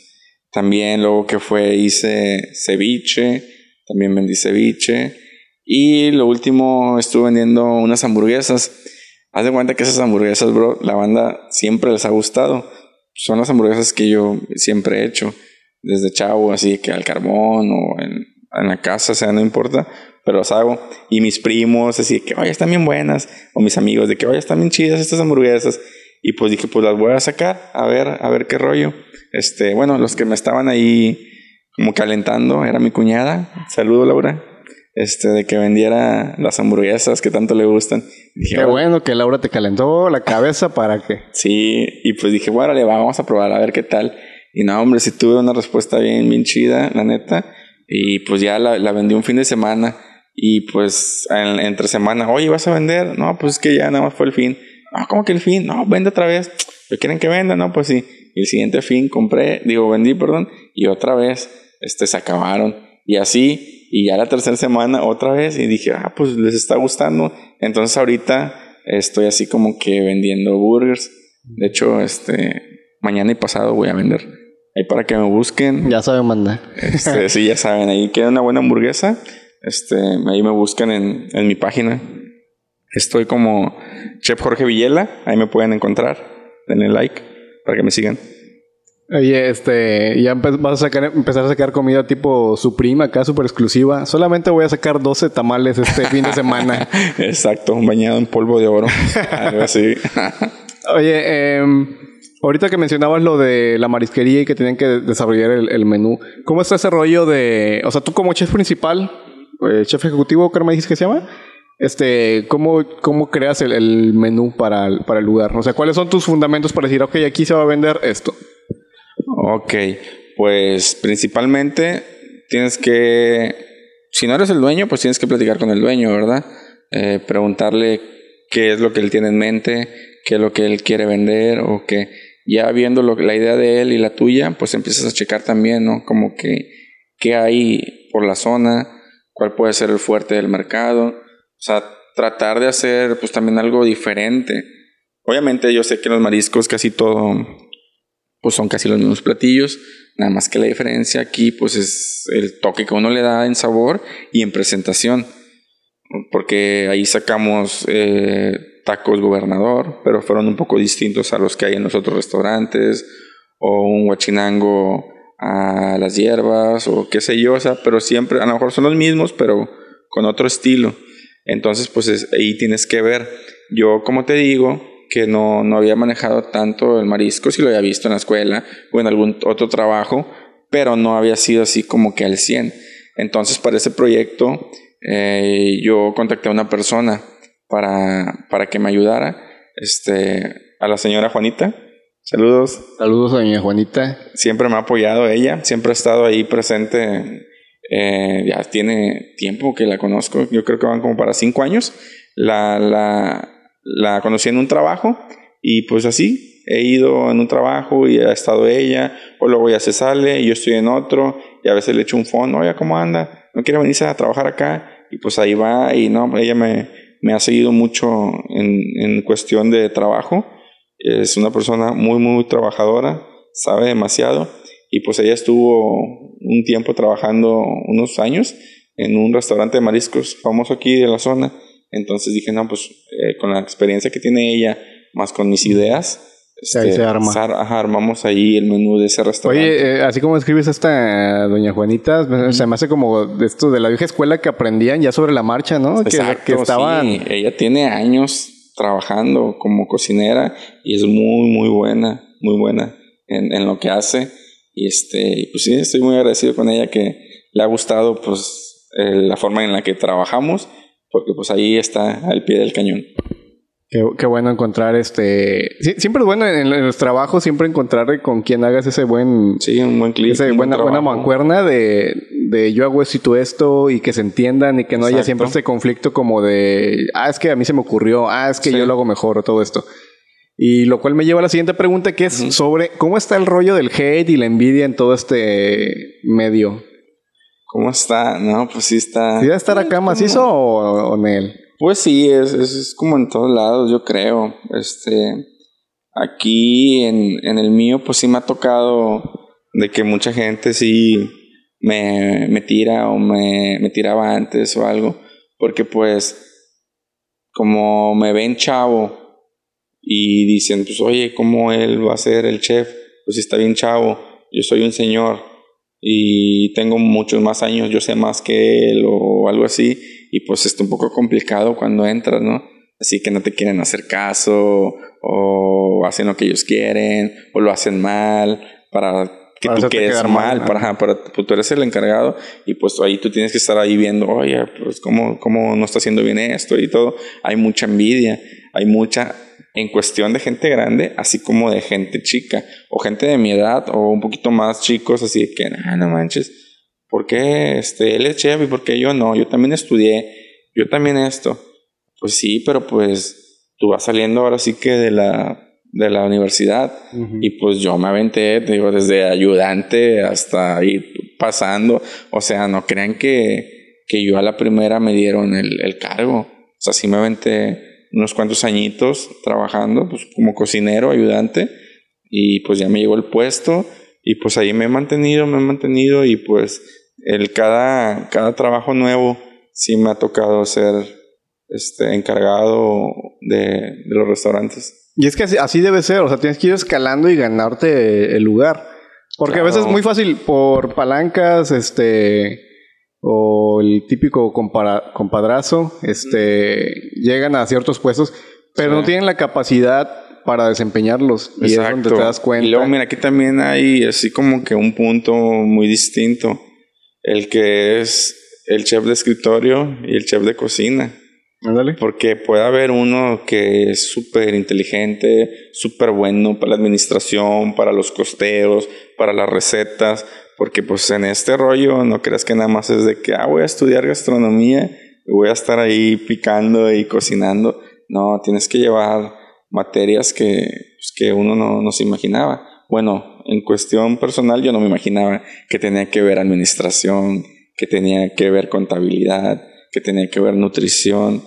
También luego que fue hice ceviche, también vendí ceviche. Y lo último estuve vendiendo unas hamburguesas. Haz de cuenta que esas hamburguesas, bro, la banda siempre les ha gustado. Son las hamburguesas que yo siempre he hecho. Desde chavo, así que al carbón o en, en la casa, o sea, no importa pero las hago. Y mis primos, así que, oye, están bien buenas. O mis amigos, de que, oye, están bien chidas estas hamburguesas. Y pues dije, pues las voy a sacar, a ver, a ver qué rollo. Este, bueno, los que me estaban ahí como calentando era mi cuñada. Saludo, Laura. Este, de que vendiera las hamburguesas que tanto le gustan. Dije, qué bueno que Laura te calentó la cabeza para que. Sí, y pues dije, bueno, le vamos a probar a ver qué tal. Y no, hombre, si tuve una respuesta bien, bien chida, la neta. Y pues ya la, la vendí un fin de semana. Y pues en, entre semana, oye, ¿vas a vender? No, pues es que ya nada más fue el fin. No, ¿cómo que el fin? No, vende otra vez. ¿Lo quieren que venda? No, pues sí. Y el siguiente fin compré, digo, vendí, perdón, y otra vez este, se acabaron. Y así, y ya la tercera semana otra vez, y dije, ah, pues les está gustando. Entonces ahorita estoy así como que vendiendo burgers. De hecho, este, mañana y pasado voy a vender. Ahí para que me busquen. Ya saben mandar. Este, sí, ya saben. Ahí queda una buena hamburguesa. Este, ahí me buscan en, en mi página. Estoy como Chef Jorge Villela, ahí me pueden encontrar. Denle like para que me sigan. Oye, este, ya vas a sacar, empezar a sacar comida tipo Supreme acá, súper exclusiva. Solamente voy a sacar 12 tamales este fin de semana. Exacto, bañado en polvo de oro. Algo así. Oye, eh, ahorita que mencionabas lo de la marisquería y que tenían que desarrollar el, el, menú, ¿cómo está ese rollo de, o sea, tú como chef principal, eh, chef ejecutivo, ¿qué me dices que se llama? Este, ¿cómo, cómo creas el, menú para el, para el lugar? O sea, ¿cuáles son tus fundamentos para decir, ok, aquí se va a vender esto? Ok, pues principalmente tienes que, si no eres el dueño, pues tienes que platicar con el dueño, ¿verdad? Eh, preguntarle qué es lo que él tiene en mente, qué es lo que él quiere vender o que ya viendo la idea de él y la tuya, pues empiezas a checar también, ¿no? Como que qué hay por la zona, cuál puede ser el fuerte del mercado, o sea, tratar de hacer pues también algo diferente. Obviamente yo sé que los mariscos casi todo pues son casi los mismos platillos, nada más que la diferencia aquí pues es el toque que uno le da en sabor y en presentación, porque ahí sacamos eh, tacos gobernador, pero fueron un poco distintos a los que hay en los otros restaurantes, o un huachinango a las hierbas o qué sé yo, o pero siempre, a lo mejor son los mismos, pero con otro estilo. Entonces, pues es, ahí tienes que ver. Yo, como te digo, que no, no había manejado tanto el marisco, si lo había visto en la escuela o en algún otro trabajo, pero no había sido así como que al 100. Entonces, para ese proyecto, eh, yo contacté a una persona para, para que me ayudara, este, a la señora Juanita, Saludos. Saludos a doña Juanita. Siempre me ha apoyado ella, siempre ha estado ahí presente. Eh, ya tiene tiempo que la conozco, yo creo que van como para cinco años. La, la, la conocí en un trabajo y pues así, he ido en un trabajo y ha estado ella, o luego ya se sale y yo estoy en otro y a veces le echo un fondo, oye, ¿cómo anda? ¿No quiere venirse a trabajar acá? Y pues ahí va y no, ella me, me ha seguido mucho en, en cuestión de trabajo es una persona muy, muy trabajadora, sabe demasiado y pues ella estuvo un tiempo trabajando unos años en un restaurante de mariscos famoso aquí de la zona. Entonces dije, no, pues eh, con la experiencia que tiene ella, más con mis ideas, este, se arma. Ajá, armamos ahí el menú de ese restaurante. Oye, eh, así como escribes esta doña Juanita, se me hace como de esto de la vieja escuela que aprendían ya sobre la marcha, ¿no? Exacto, que, que estaban. Sí. Ella tiene años trabajando como cocinera y es muy, muy buena, muy buena en, en lo que hace. Y este, pues sí, estoy muy agradecido con ella que le ha gustado pues eh, la forma en la que trabajamos, porque pues ahí está al pie del cañón. Qué, qué, bueno encontrar este. siempre es bueno en, en, los trabajos, siempre encontrar con quien hagas ese buen. Sí, un buen clip. Esa buena, buena mancuerna de, de yo hago esto y tú esto y que se entiendan y que no Exacto. haya siempre este conflicto como de. Ah, es que a mí se me ocurrió. Ah, es que sí. yo lo hago mejor, todo esto. Y lo cual me lleva a la siguiente pregunta que es uh -huh. sobre cómo está el rollo del hate y la envidia en todo este medio. ¿Cómo está? No, pues sí está. ¿Sí va a estar acá macizo o, o en él? Pues sí, es, es, como en todos lados, yo creo. Este, aquí en, en el mío, pues sí me ha tocado de que mucha gente sí me, me tira o me, me tiraba antes o algo. Porque pues, como me ven chavo y dicen, pues oye, ¿cómo él va a ser el chef? Pues está bien chavo, yo soy un señor y tengo muchos más años, yo sé más que él o algo así, y pues está un poco complicado cuando entras, ¿no? Así que no te quieren hacer caso o hacen lo que ellos quieren o lo hacen mal para que tú quedes mal, para, para, pues, tú eres el encargado y pues ahí tú tienes que estar ahí viendo, oye, pues cómo, cómo no está haciendo bien esto y todo. Hay mucha envidia, hay mucha en cuestión de gente grande, así como de gente chica, o gente de mi edad, o un poquito más chicos, así que, ah, no manches, ¿por qué este, él es chef y por qué yo no? Yo también estudié, yo también esto. Pues sí, pero pues tú vas saliendo ahora sí que de la, de la universidad, y pues yo me aventé, digo, desde ayudante hasta ir pasando, o sea, no crean que, que yo a la primera me dieron el, el cargo, o sea, sí me aventé unos cuantos añitos trabajando pues, como cocinero, ayudante, y pues ya me llegó el puesto y pues ahí me he mantenido, me he mantenido y pues el cada, cada trabajo nuevo sí me ha tocado ser este, encargado de, de los restaurantes. Y es que así, debe ser, o sea, tienes que ir escalando y ganarte el lugar. Porque a veces es muy fácil por palancas, este, o el típico compadrazo, este, llegan a ciertos puestos, pero no tienen la capacidad para desempeñarlos. Y es donde te das cuenta. Y luego, mira, aquí también hay así como que un punto muy distinto. El que es el chef de escritorio y el chef de cocina. Porque puede haber uno que es súper inteligente, súper bueno para la administración, para los costeos, para las recetas, porque pues en este rollo no creas que nada más es de que, ah, voy a estudiar gastronomía y voy a estar ahí picando y cocinando. No, tienes que llevar materias que, pues, que uno no, no se imaginaba. Bueno, en cuestión personal yo no me imaginaba que tenía que ver administración, que tenía que ver contabilidad, que tenía que ver nutrición.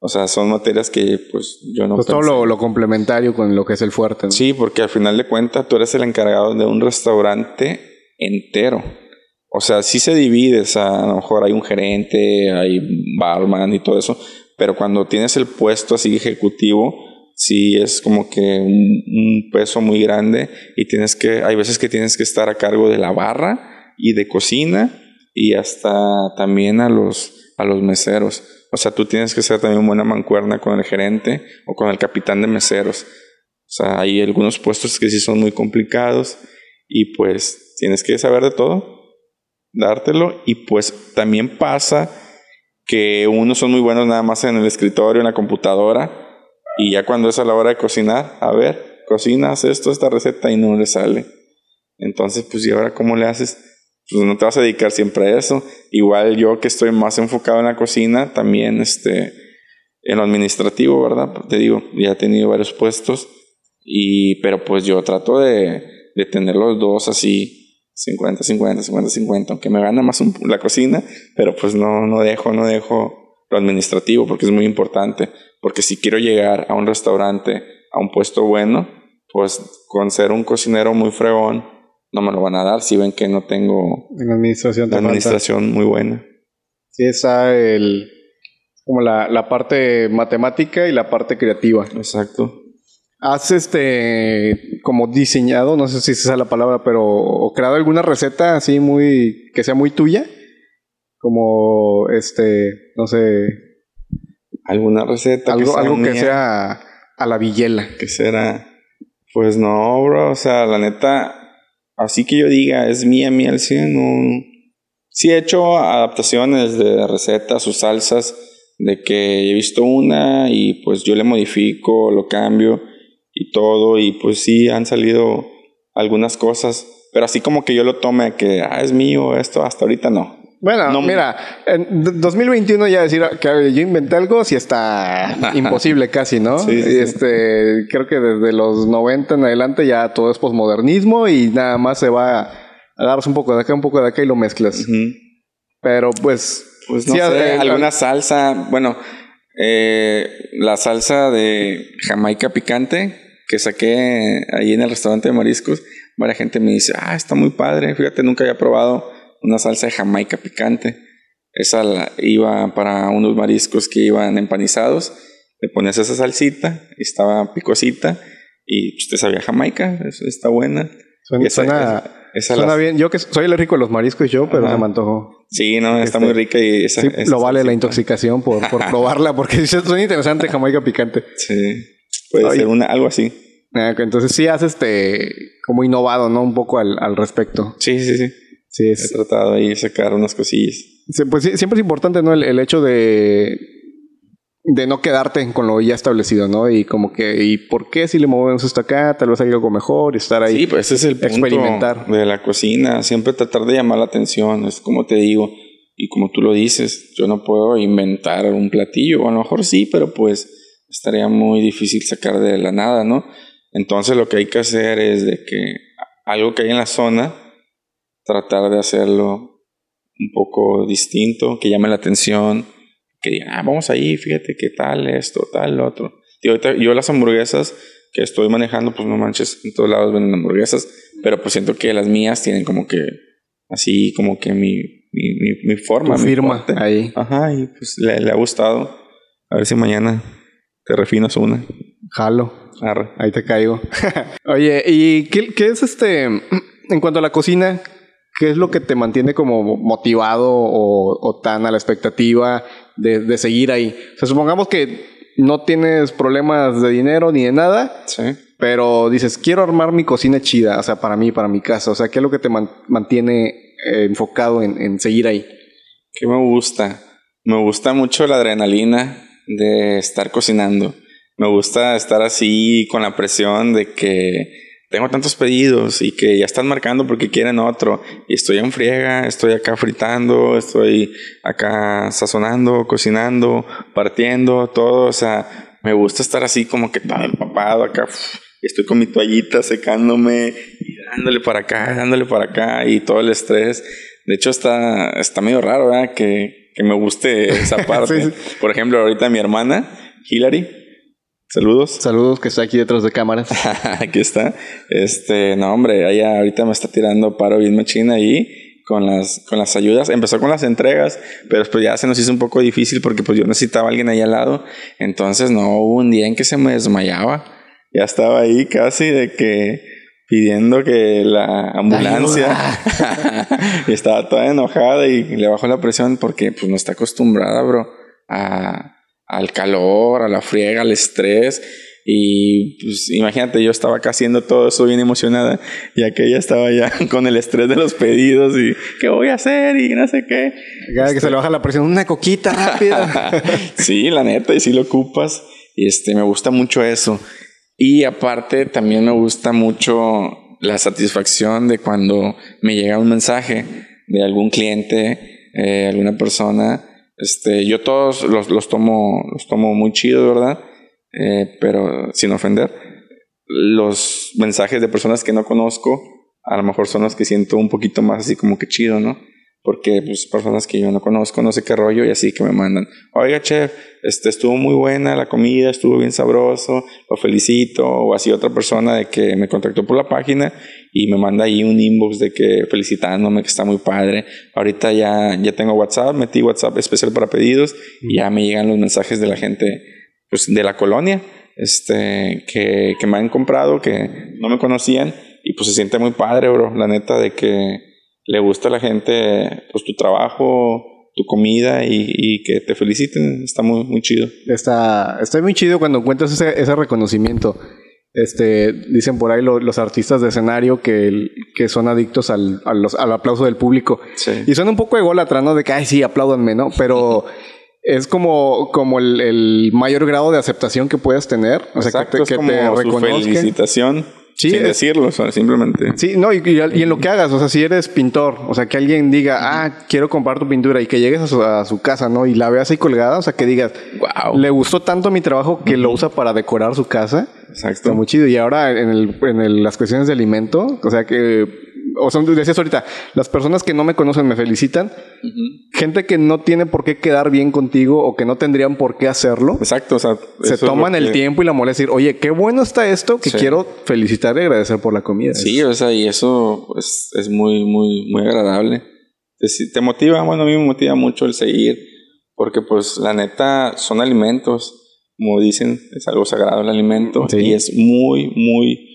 O sea, son materias que pues yo no... Pues todo lo, lo, complementario con lo que es el fuerte. Sí, porque al final de cuentas tú eres el encargado de un restaurante entero. O sea, sí se divide, o sea, a lo mejor hay un gerente, hay barman y todo eso, pero cuando tienes el puesto así ejecutivo, sí es como que un, peso muy grande y tienes que, hay veces que tienes que estar a cargo de la barra y de cocina y hasta también a los, a los meseros. O sea, tú tienes que ser también buena mancuerna con el gerente o con el capitán de meseros. O sea, hay algunos puestos que sí son muy complicados y pues tienes que saber de todo, dártelo y pues también pasa que unos son muy buenos nada más en el escritorio, en la computadora y ya cuando es a la hora de cocinar, a ver, cocinas esto, esta receta y no le sale. Entonces, pues ¿y ahora cómo le haces? Pues no te vas a dedicar siempre a eso. Igual yo que estoy más enfocado en la cocina, también este, en lo administrativo, ¿verdad? Te digo, ya he tenido varios puestos, y, pero pues yo trato de, de tener los dos así 50, 50, 50, 50, aunque me gana más la cocina, pero pues no, no dejo, no dejo lo administrativo porque es muy importante, porque si quiero llegar a un restaurante, a un puesto bueno, pues con ser un cocinero muy fregón, no me lo van a dar si ven que no tengo en administración, la administración muy buena. Sí, está el, como la, la parte matemática y la parte creativa. Exacto. ¿Has este como diseñado, no sé si esa es la palabra, pero o creado alguna receta así muy que sea muy tuya? Como este, no sé, alguna receta algo que algo que sea a la villela, que será pues no, bro, o sea, la neta así que yo diga es mía mía al 100, no. Sí he hecho adaptaciones de recetas o salsas de que he visto una y pues yo le modifico, lo cambio y todo, y pues sí han salido algunas cosas, pero así como que yo lo tome que ah, es mío, esto hasta ahorita no. Bueno, no, mira, en 2021 ya decir que yo inventé algo sí está imposible casi, ¿no? Sí, este, creo que desde los 90 en adelante ya todo es posmodernismo y nada más se va a agarras un poco de acá, un poco de acá y lo mezclas. Pero pues, pues no sé, alguna salsa, bueno, Eh, la salsa de Jamaica picante que saqué ahí en el restaurante de mariscos, varias gente me dice, ah, está muy padre, fíjate, nunca había probado una salsa de Jamaica picante. Esa iba para unos mariscos que iban empanizados, le ponías esa salsita, estaba picosita y pues, te sabía Jamaica, eso está buena. Suena, suena, bien. Yo que soy alérgico a los mariscos yo, pero se me antojó. Sí, no, está muy este, rica y esa, sí, lo vale la intoxicación por, por probarla, porque suena interesante Jamaica picante. Sí. Puede ser una, algo así. Ah, entonces sí has este como innovado, ¿no? Un poco al, al respecto. Sí, sí, sí. Sí, He tratado ahí sacar unas cosillas. pues siempre es importante, ¿no? El, hecho de, de no quedarte con lo ya establecido, ¿no? Y como que, ¿y por qué si le movemos esto acá? Tal vez hay algo mejor y estar ahí. Sí, pues ese es el punto experimentar. de la cocina. Siempre tratar de llamar la atención. Es como te digo. Y como tú lo dices, yo no puedo inventar un platillo. O a lo mejor sí, pero pues estaría muy difícil sacar de la nada, ¿no? Entonces lo que hay que hacer es de que algo que hay en la zona, tratar de hacerlo un poco distinto, que llame la atención, que digan, ah, vamos ahí, fíjate qué tal esto, tal, lo otro. Y ahorita, yo las hamburguesas que estoy manejando, pues no manches, en todos lados venden hamburguesas, pero pues siento que las mías tienen como que, así como que mi, mi, mi, forma. mi firma ahí. Ajá, y pues le, le ha gustado. A ver si mañana te refinas una. Jalo. ahí te caigo. Oye, ¿y qué, qué, es este, en cuanto a la cocina, qué es lo que te mantiene como motivado o, o tan a la expectativa de, de, seguir ahí? O sea, supongamos que no tienes problemas de dinero ni de nada. Sí. Pero dices, quiero armar mi cocina chida, o sea, para mí, para mi casa. O sea, ¿qué es lo que te mantiene eh, enfocado en, en seguir ahí? ¿Qué me gusta? Me gusta mucho la adrenalina de estar cocinando. Me gusta estar así con la presión de que tengo tantos pedidos y que ya están marcando porque quieren otro. Y estoy en friega, estoy acá fritando, estoy acá sazonando, cocinando, partiendo, todo. O sea, me gusta estar así como que todo empapado acá. Estoy con mi toallita secándome y dándole para acá, dándole para acá y todo el estrés. De hecho, está, está medio raro, ¿verdad? Que, que me guste esa parte. Por ejemplo, ahorita mi hermana, Hillary, Saludos. Saludos, que está aquí detrás de cámaras. aquí está. Este, no, hombre, ella ahorita me está tirando paro bien machina ahí con las, con las ayudas. Empezó con las entregas, pero después ya se nos hizo un poco difícil porque pues yo necesitaba a alguien ahí al lado. Entonces no hubo un día en que se me desmayaba. Ya estaba ahí casi de que pidiendo que la ambulancia y estaba toda enojada y le bajó la presión porque pues no está acostumbrada, bro, a, al calor, a la friega, al estrés. Y pues imagínate, yo estaba acá haciendo todo eso bien emocionada y aquella estaba ya con el estrés de los pedidos y qué voy a hacer y no sé qué. Cada que se le baja la presión, una coquita rápida. sí, la neta, y si lo ocupas. Y este, me gusta mucho eso. Y aparte también me gusta mucho la satisfacción de cuando me llega un mensaje de algún cliente, eh, alguna persona. Este, yo todos los, los, tomo, los tomo muy chido, ¿verdad? Eh, pero sin ofender. Los mensajes de personas que no conozco, a lo mejor son los que siento un poquito más así como que chido, ¿no? Porque pues personas que yo no conozco, no sé qué rollo y así que me mandan, oiga chef, este estuvo muy buena la comida, estuvo bien sabroso, lo felicito, o así otra persona de que me contactó por la página y me manda ahí un inbox de que felicitándome que está muy padre. Ahorita ya ya tengo WhatsApp, metí WhatsApp especial para pedidos y ya me llegan los mensajes de la gente pues de la colonia este que, que me han comprado que no me conocían y pues se siente muy padre, bro, la neta de que le gusta a la gente pues tu trabajo, tu comida y, que te feliciten. Está muy, muy chido. Está, está muy chido cuando encuentras ese, ese reconocimiento. Este, dicen por ahí los artistas de escenario que, que son adictos al, al, aplauso del público. Y son un poco ególatra, ¿no? De que, ay, sí, apláudanme, ¿no? Pero es como, como el, mayor grado de aceptación que puedas tener. O sea, que te, que te felicitación. Sí, sin decirlo, simplemente. Sí, no, y, en lo que hagas, o sea, si eres pintor, o sea, que alguien diga, ah, quiero comprar tu pintura y que llegues a su, casa, ¿no? Y la veas ahí colgada, o sea, que digas, wow, le gustó tanto mi trabajo que lo usa para decorar su casa. Exacto. muy chido. Y ahora en, el, en las cuestiones de alimento, o sea, que o sea, decías ahorita, las personas que no me conocen me felicitan, gente que no tiene por qué quedar bien contigo o que no tendrían por qué hacerlo. Exacto, o sea, se toman el tiempo y la molestia decir, oye, qué bueno está esto, que quiero felicitar y agradecer por la comida. Sí, o sea, y eso pues, es muy, muy, muy agradable. Te, motiva, bueno, a mí me motiva mucho el seguir, porque pues la neta son alimentos como dicen, es algo sagrado el alimento y es muy, muy,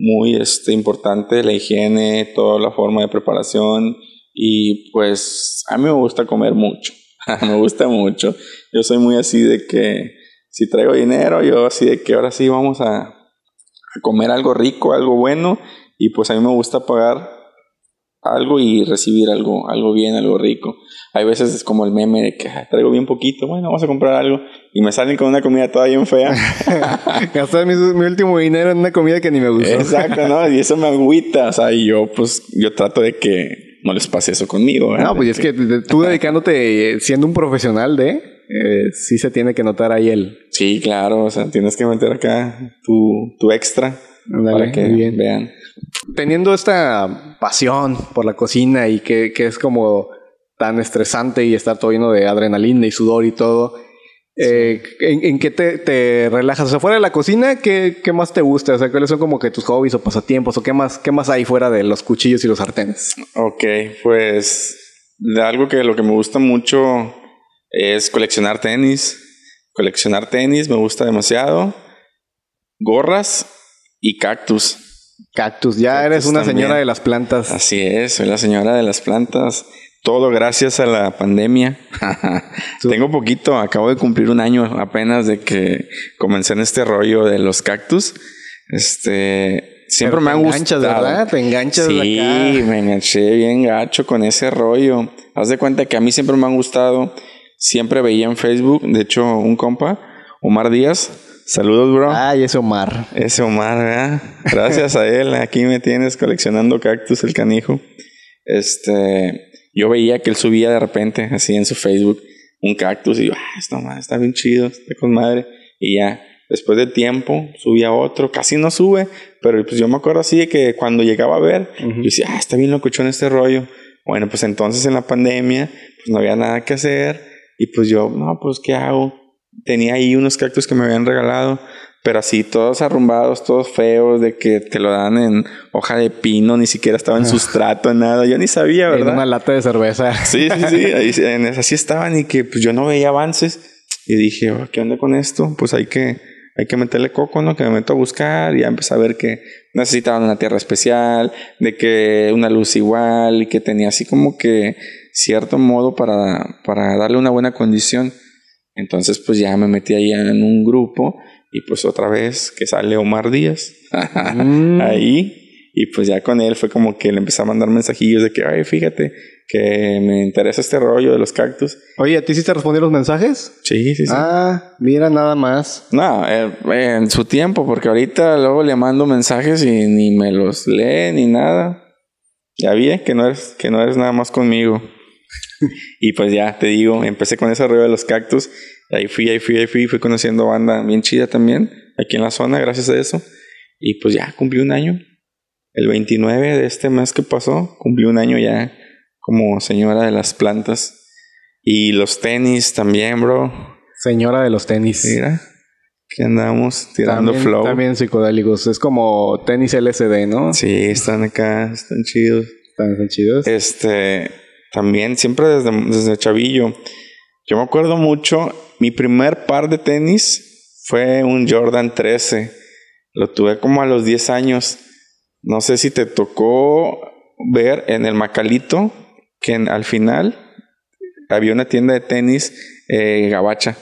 muy este, importante la higiene, toda la forma de preparación y pues a mí me gusta comer mucho, me gusta mucho. Yo soy muy así de que si traigo dinero, yo así de que ahora sí vamos a, a comer algo rico, algo bueno y pues a mí me gusta pagar algo y recibir algo, algo bien, algo rico. Hay veces es como el meme de que traigo bien poquito, bueno, vamos a comprar algo y me salen con una comida toda bien fea. Gastar mi, último dinero en una comida que ni me gusta. Exacto, ¿no? Y eso me agüita, o sea, y yo pues yo trato de que no les pase eso conmigo. No, pues es que tú dedicándote, siendo un profesional de, eh, sí se tiene que notar ahí el... Sí, claro, o sea, tienes que meter acá tu, tu extra para que vean. Teniendo esta pasión por la cocina y que, que es como tan estresante y estar todo lleno de adrenalina y sudor y todo. Eh, ¿en, qué te, relajas? O sea, fuera de la cocina, ¿qué, ¿qué, más te gusta? O sea, ¿cuáles son como que tus hobbies o pasatiempos? ¿O qué más, qué más hay fuera de los cuchillos y los sartenes? Ok, pues de algo que lo que me gusta mucho es coleccionar tenis. Coleccionar tenis me gusta demasiado. Gorras y cactus. Cactus, ya eres una señora de las plantas. Así es, soy la señora de las plantas. Todo gracias a la pandemia. Tengo poquito, acabo de cumplir un año apenas de que comencé en este rollo de los cactus. Este, siempre me han gustado. ¿verdad? Te enganchas Sí, me enganché bien gacho con ese rollo. Haz de cuenta que a mí siempre me han gustado. Siempre veía en Facebook, de hecho, un compa, Omar Díaz. Saludos, bro. Ay, ese Omar. Ese Omar, ¿verdad? Gracias a él, aquí me tienes coleccionando cactus, el canijo. Este, yo veía que él subía de repente, así en su Facebook, un cactus y yo, ah, esto está bien chido, está con madre. Y ya, después de tiempo, subía otro, casi no sube, pero pues yo me acuerdo así de que cuando llegaba a ver, yo decía, ah, está bien en este rollo. Bueno, pues entonces en la pandemia, pues no había nada que hacer y pues yo, no, pues ¿qué hago? Tenía ahí unos cactus que me habían regalado, pero así todos arrumbados, todos feos, de que te lo dan en hoja de pino, ni siquiera estaba en sustrato, nada. Yo ni sabía, ¿verdad? En una lata de cerveza. Sí, sí, sí. así estaban y que pues yo no veía avances. Y dije, oh, ¿qué onda con esto? Pues hay que, hay que meterle coco, ¿no? Que me meto a buscar y ya empecé a ver que necesitaban una tierra especial, de que una luz igual y que tenía así como que cierto modo para, para darle una buena condición. Entonces pues ya me metí ahí en un grupo y pues otra vez que sale Omar Díaz mm. ahí. Y pues ya con él fue como que le empecé a mandar mensajillos de que, ay, fíjate, que me interesa este rollo de los cactus. Oye, ¿a ti sí te respondieron los mensajes? Sí, sí, sí. Ah, mira, nada más. No, eh, en su tiempo, porque ahorita luego le mando mensajes y ni me los lee ni nada. Ya vi que no eres, que no eres nada más conmigo. y pues ya te digo, empecé con ese rollo de los cactus Ahí fui, ahí fui, ahí fui, fui conociendo banda bien chida también, aquí en la zona, gracias a eso. Y pues ya cumplí un año. El 29 de este mes que pasó, cumplí un año ya como señora de las plantas. Y los tenis también, bro. Señora de los tenis. Mira, que andamos tirando flow. También psicodélicos. Es como tenis LSD, ¿no? Sí, están acá, están chidos. Están, chidos. Este, también, siempre desde, desde chavillo. Yo me acuerdo mucho mi primer par de tenis fue un Jordan 13. Lo tuve como a los 10 años. No sé si te tocó ver en el Macalito que al final había una tienda de tenis eh, gabacha.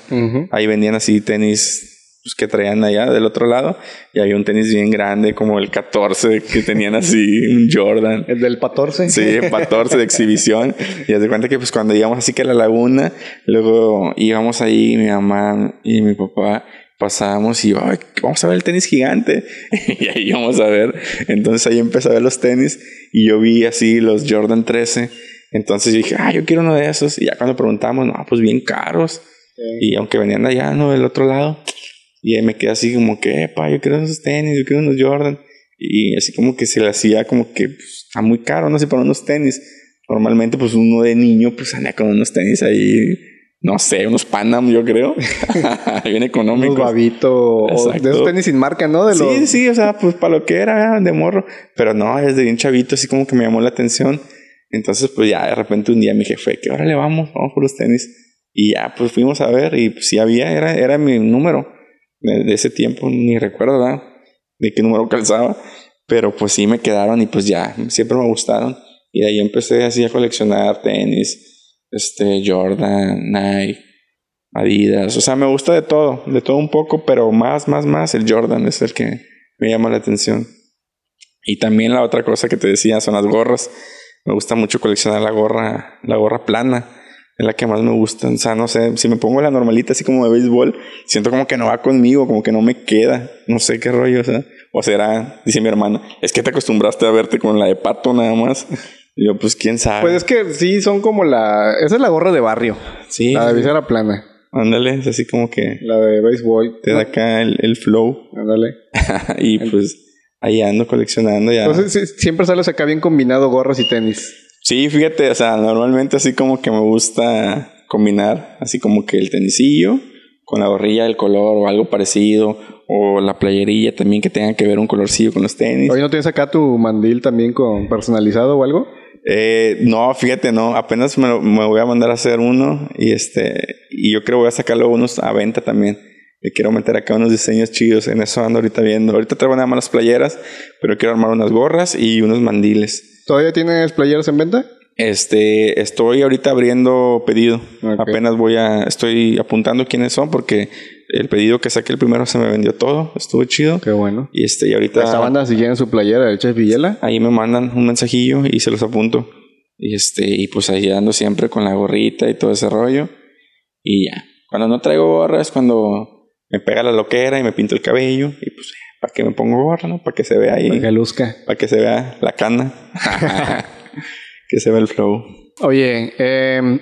Ahí vendían así tenis pues, que traían allá del otro lado. Y había un tenis bien grande, como el 14, que tenían así un Jordan. ¿El del 14? Sí, el 14 de exhibición. Y haz de cuenta que pues cuando íbamos así que a la laguna, luego íbamos ahí, mi mamá y mi papá pasábamos y vamos a ver el tenis gigante. y ahí íbamos a ver. Entonces ahí empecé a ver los tenis y yo vi así los Jordan 13. Entonces yo dije, ah, yo quiero uno de esos. Y ya cuando preguntamos, no, pues bien caros. Y aunque venían allá, no, del otro lado, y ahí me quedé así como que, pa, yo quiero esos tenis, yo quiero unos Jordan. Y así como que se le hacía como que pues, está muy caro, no sé, para unos tenis. Normalmente, pues uno de niño, pues anda con unos tenis ahí, no sé, unos Panam, yo creo. Bien económicos. Un babito. O de esos tenis sin marca, ¿no? De sí, sí, o sea, pues para lo que era de morro. Pero no, desde bien chavito, así como que me llamó la atención. Entonces, pues ya de repente un día mi jefe, que ahora le vamos, vamos por los tenis. Y ya, pues fuimos a ver y pues sí había, era, era mi número de, ese tiempo, ni recuerdo ¿verdad? de qué número calzaba, pero pues sí me quedaron y pues ya, siempre me gustaron. Y de ahí empecé así a coleccionar tenis, este, Jordan, Nike, Adidas, o sea, me gusta de todo, de todo un poco, pero más, más, más el Jordan es el que me llama la atención. Y también la otra cosa que te decía son las gorras. Me gusta mucho coleccionar la gorra, la gorra plana es la que más me gusta. O sea, no sé, si me pongo la normalita así como de béisbol, siento como que no va conmigo, como que no me queda. No sé qué rollo, o sea. O será, dice mi hermana, es que te acostumbraste a verte con la de pato nada más. Y yo, pues quién sabe. Pues es que sí, son como la. Esa es la gorra de barrio. Sí. La de visera plana. Ándale, es así como que. La de béisbol. Te da acá el, el flow. Ándale. y pues ahí ando coleccionando ya. Entonces siempre sales acá bien combinado gorras y tenis. Sí, fíjate, o sea, normalmente así como que me gusta combinar, así como que el tenisillo con la gorrilla del color o algo parecido, o la playerilla también que tenga que ver un colorcillo con los tenis. ¿Hoy no tienes acá tu mandil también con personalizado o algo? Eh, no, fíjate, no, apenas me, me, voy a mandar a hacer uno y este, y yo creo que voy a sacarlo unos a venta también. Le quiero meter acá unos diseños chidos, en eso ando ahorita viendo. Ahorita traigo nada más las playeras, pero quiero armar unas gorras y unos mandiles. ¿Todavía tienes playeras en venta? Este, estoy ahorita abriendo pedido. Apenas voy a, estoy apuntando quiénes son porque el pedido que saqué el primero se me vendió todo. Estuvo chido. Qué bueno. Y este, y ahorita. ¿Esta banda si quieren su playera el Chef Villela? Ahí me mandan un mensajillo y se los apunto. Y este, y pues ahí ando siempre con la gorrita y todo ese rollo. Y ya. Cuando no traigo gorra es cuando me pega la loquera y me pinto el cabello. Y pues ¿Para qué me pongo gorra, no? Para que se vea ahí. Para que luzca. Para que se vea la cana. que se vea el flow. Oye, eh,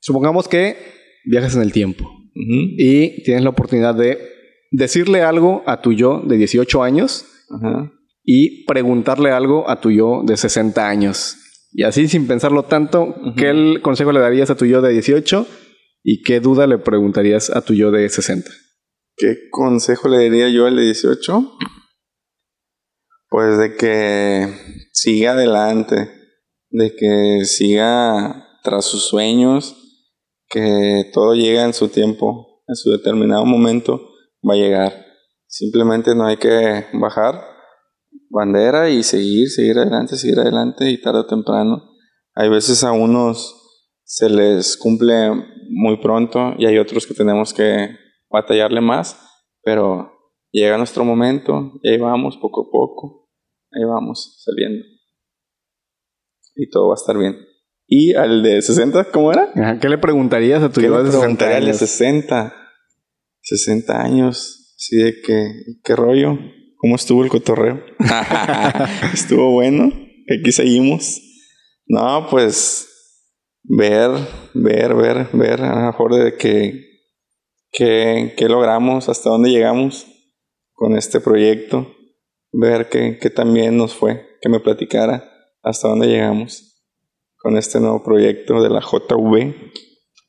supongamos que viajas en el tiempo y tienes la oportunidad de decirle algo a tu yo de 18 años y preguntarle algo a tu yo de 60 años. Y así sin pensarlo tanto, ¿qué consejo le darías a tu yo de 18 y qué duda le preguntarías a tu yo de 60? ¿Qué consejo le daría yo al de 18? Pues de que siga adelante, de que siga tras sus sueños, que todo llega en su tiempo, en su determinado momento va a llegar. Simplemente no hay que bajar bandera y seguir, seguir adelante, seguir adelante y tarde o temprano. Hay veces a unos se les cumple muy pronto y hay otros que tenemos que batallarle más, pero llega nuestro momento y ahí vamos poco a poco, ahí vamos saliendo. Y todo va a estar bien. ¿Y al de 60 cómo era? ¿Qué le preguntarías a tu yo de 60 años? de 60. 60 años. Así de que, ¿qué rollo? ¿Cómo estuvo el cotorreo? estuvo bueno. Aquí seguimos. No, pues ver, ver, ver, ver, a lo mejor de que qué, logramos, hasta dónde llegamos con este proyecto, ver qué, qué también nos fue, que me platicara hasta dónde llegamos con este nuevo proyecto de la JV,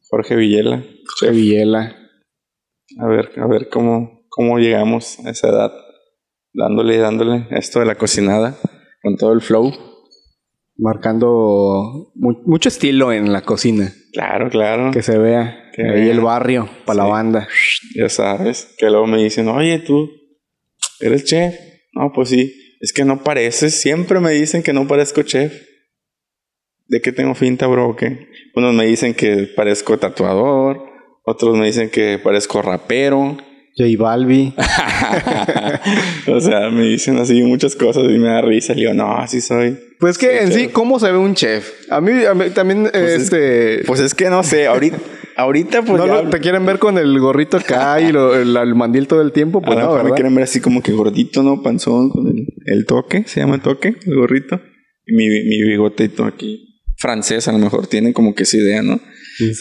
Jorge Villela. Jorge Villela. A ver, a ver cómo, cómo llegamos a esa edad, dándole, dándole esto de la cocinada, con todo el flow. Marcando mucho estilo en la cocina. Claro, claro. Que se vea. Ahí el barrio, para la banda. Ya sabes. Que luego me dicen, oye, tú, ¿eres chef? No, pues sí. Es que no pareces. Siempre me dicen que no parezco chef. ¿De qué tengo finta, bro? ¿O qué? Unos me dicen que parezco tatuador. Otros me dicen que parezco rapero. J Balbi. o sea, me dicen así muchas cosas y me da risa. Le digo, no, así soy. Pues que en sí, ¿cómo se ve un chef? A mí, también, pues este... pues es que no sé, ahorita... Ahorita, pues. No, te quieren ver con el gorrito acá y el, mandil todo el tiempo, pues no, Me quieren ver así como que gordito, ¿no? Panzón, con el, toque, se llama toque, el gorrito. Y mi, mi bigotito aquí. Francés, a lo mejor tienen como que esa idea, ¿no?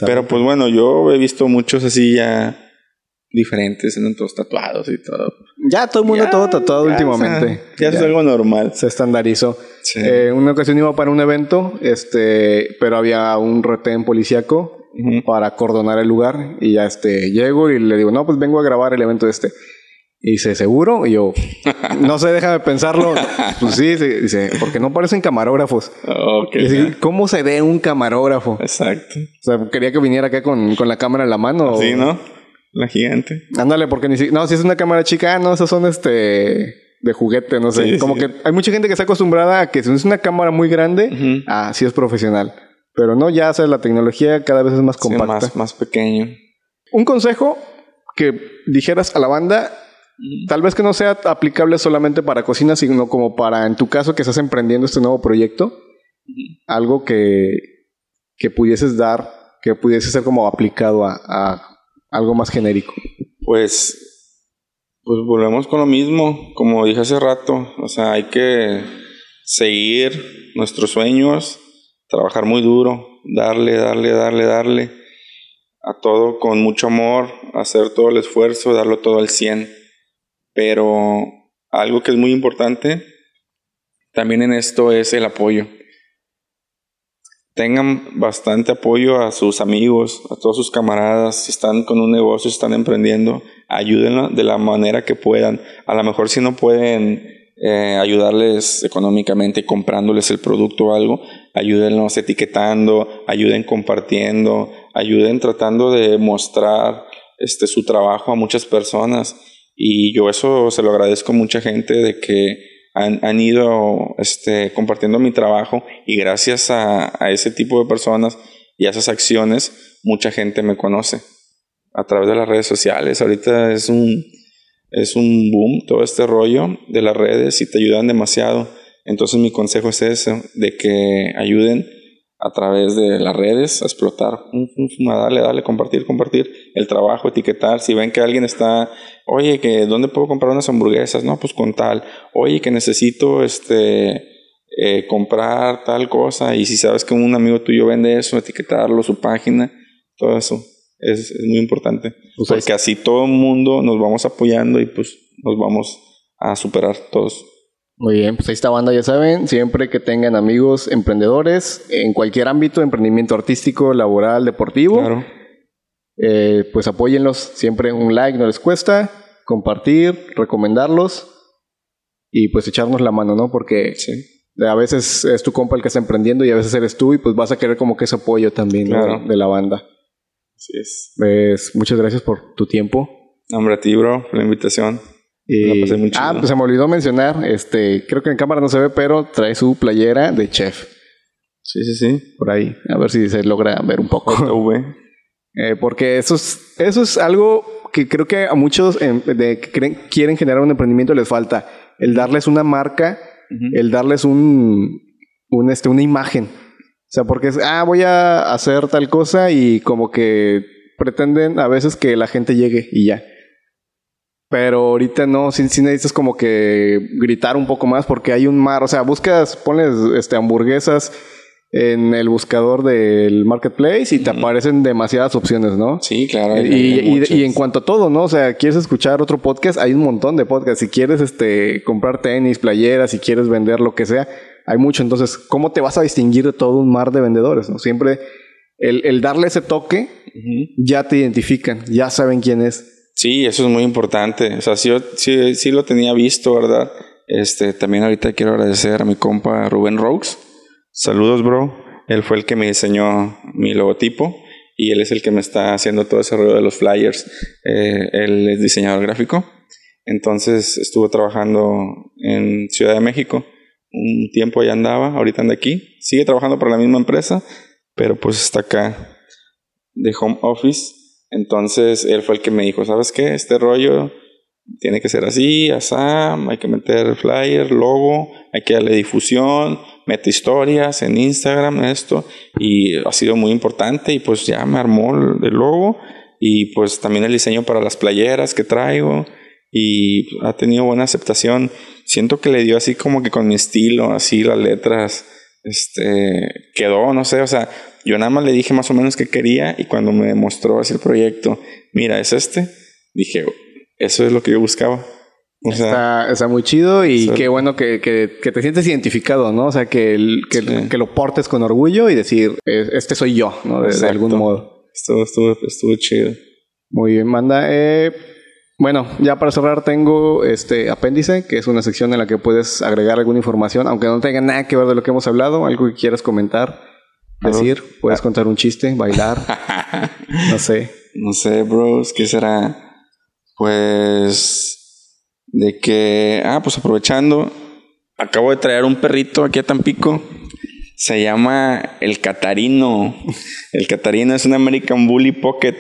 Pero pues bueno, yo he visto muchos así ya diferentes, en todos tatuados y todo. ya todo el mundo todo tatuado últimamente. Ya, es algo normal. Se estandarizó. Eh, una ocasión iba para un evento, este, pero había un retén policíaco para cordonar el lugar y ya este, llego y le digo, no, pues vengo a grabar el evento este. Y dice, ¿seguro? Y yo, no sé, déjame pensarlo. Pues sí, dice, porque no parecen camarógrafos. ¿Cómo se ve un camarógrafo? Exacto. O sea, quería que viniera acá con, con la cámara en la mano. Sí, ¿no? La gigante. Ándale, porque ni. No, si es una cámara chica, ah, no, esas son este... De juguete, no sé. Como que hay mucha gente que está acostumbrada a que si es una cámara muy grande, ah, sí es profesional. Pero no, ya sabes, la tecnología cada vez es más compacta. más, más pequeño. Un consejo que dijeras a la banda, Tal vez que no sea aplicable solamente para cocina, sino como para, en tu caso, que estás emprendiendo este nuevo proyecto, algo que, que pudieses dar, que pudiese ser como aplicado a, algo más genérico. Pues, pues volvemos con lo mismo, como dije hace rato, o sea, hay que seguir nuestros sueños, trabajar muy duro, darle, darle, darle, darle a todo con mucho amor, hacer todo el esfuerzo, darlo todo al 100 pero algo que es muy importante también en esto es el apoyo. Tengan bastante apoyo a sus amigos, a todos sus camaradas, si están con un negocio, están emprendiendo, ayúdenlo de la manera que puedan. A lo mejor si no pueden eh, ayudarles económicamente comprándoles el producto o algo, ayúdenlos etiquetando, ayuden compartiendo, ayuden tratando de mostrar este, su trabajo a muchas personas y yo eso se lo agradezco a mucha gente de que han, han ido este, compartiendo mi trabajo y gracias a, a, ese tipo de personas y a esas acciones, mucha gente me conoce a través de las redes sociales. Ahorita es un, es un boom todo este rollo de las redes y te ayudan demasiado. Entonces mi consejo es ese, de que ayuden a través de las redes a explotar, dale, dale, compartir, compartir el trabajo, etiquetar, si ven que alguien está, oye, que ¿dónde puedo comprar unas hamburguesas? No, pues con tal, oye, que necesito este eh, comprar tal cosa, y si sabes que un amigo tuyo vende eso, etiquetarlo, su página, todo eso es, muy importante, pues porque así todo el mundo nos vamos apoyando y pues nos vamos a superar todos. Muy bien, pues ahí está banda, ya saben, siempre que tengan amigos emprendedores en cualquier ámbito, emprendimiento artístico, laboral, deportivo, claro. eh, pues apóyenlos, siempre un like no les cuesta, compartir, recomendarlos y pues echarnos la mano, ¿no? Porque a veces es tu compa el que está emprendiendo y a veces eres tú y pues vas a querer como que ese apoyo también de la banda. Así es. Pues muchas gracias por tu tiempo. Hombre, a ti, bro, por la invitación ah, pues se me olvidó mencionar, este, creo que en cámara no se ve, pero trae su playera de chef. Sí, sí, sí. Por ahí. A ver si se logra ver un poco. eh, porque eso es, eso es algo que creo que a muchos em, de, que quieren generar un emprendimiento les falta. El darles una marca, el darles un, un, este, una imagen. O sea, porque es, ah, voy a hacer tal cosa y como que pretenden a veces que la gente llegue y ya. Pero ahorita no, sí, necesitas como que gritar un poco más porque hay un mar. O sea, buscas, pones este, hamburguesas en el buscador del marketplace y te aparecen demasiadas opciones, ¿no? Sí, claro. Y, y, en cuanto a todo, ¿no? O sea, quieres escuchar otro podcast, hay un montón de podcasts. Si quieres este, comprar tenis, playeras, si quieres vender lo que sea, hay mucho. Entonces, ¿cómo te vas a distinguir de todo un mar de vendedores? ¿no? Siempre el, el darle ese toque, ya te identifican, ya saben quién es. Sí, eso es muy importante. O sea, sí, sí, sí, lo tenía visto, ¿verdad? Este, también ahorita quiero agradecer a mi compa Rubén Rokes. Saludos, bro. Él fue el que me diseñó mi logotipo y él es el que me está haciendo todo ese rollo de los flyers. Eh, él es diseñador gráfico. Entonces estuvo trabajando en Ciudad de México. Un tiempo ya andaba, ahorita anda aquí. Sigue trabajando para la misma empresa, pero pues está acá de home office entonces él fue el que me dijo, ¿sabes qué? Este rollo tiene que ser así, asam, hay que meter flyer, logo, hay que darle difusión, mete historias en Instagram, esto, y ha sido muy importante y pues ya me armó el logo y pues también el diseño para las playeras que traigo y ha tenido buena aceptación. Siento que le dio así como que con mi estilo, así las letras, este, quedó, no sé, o sea, yo nada más le dije más o menos qué quería y cuando me mostró así el proyecto, mira, es este, dije, eso es lo que yo buscaba. O sea, está, muy chido y qué bueno que, te sientes identificado, ¿no? O sea, que, que, lo portes con orgullo y decir, este soy yo, ¿no? De, algún modo. Estuvo, estuvo, estuvo chido. Muy bien, manda. Eh, bueno, ya para cerrar tengo este apéndice, que es una sección en la que puedes agregar alguna información, aunque no tenga nada que ver de lo que hemos hablado, algo que quieras comentar, decir, puedes ah. contar un chiste, bailar, no sé. No sé, bros, ¿qué será? Pues de que, ah, pues aprovechando, acabo de traer un perrito aquí a Tampico. Se llama el Catarino. El Catarino es un American Bully Pocket.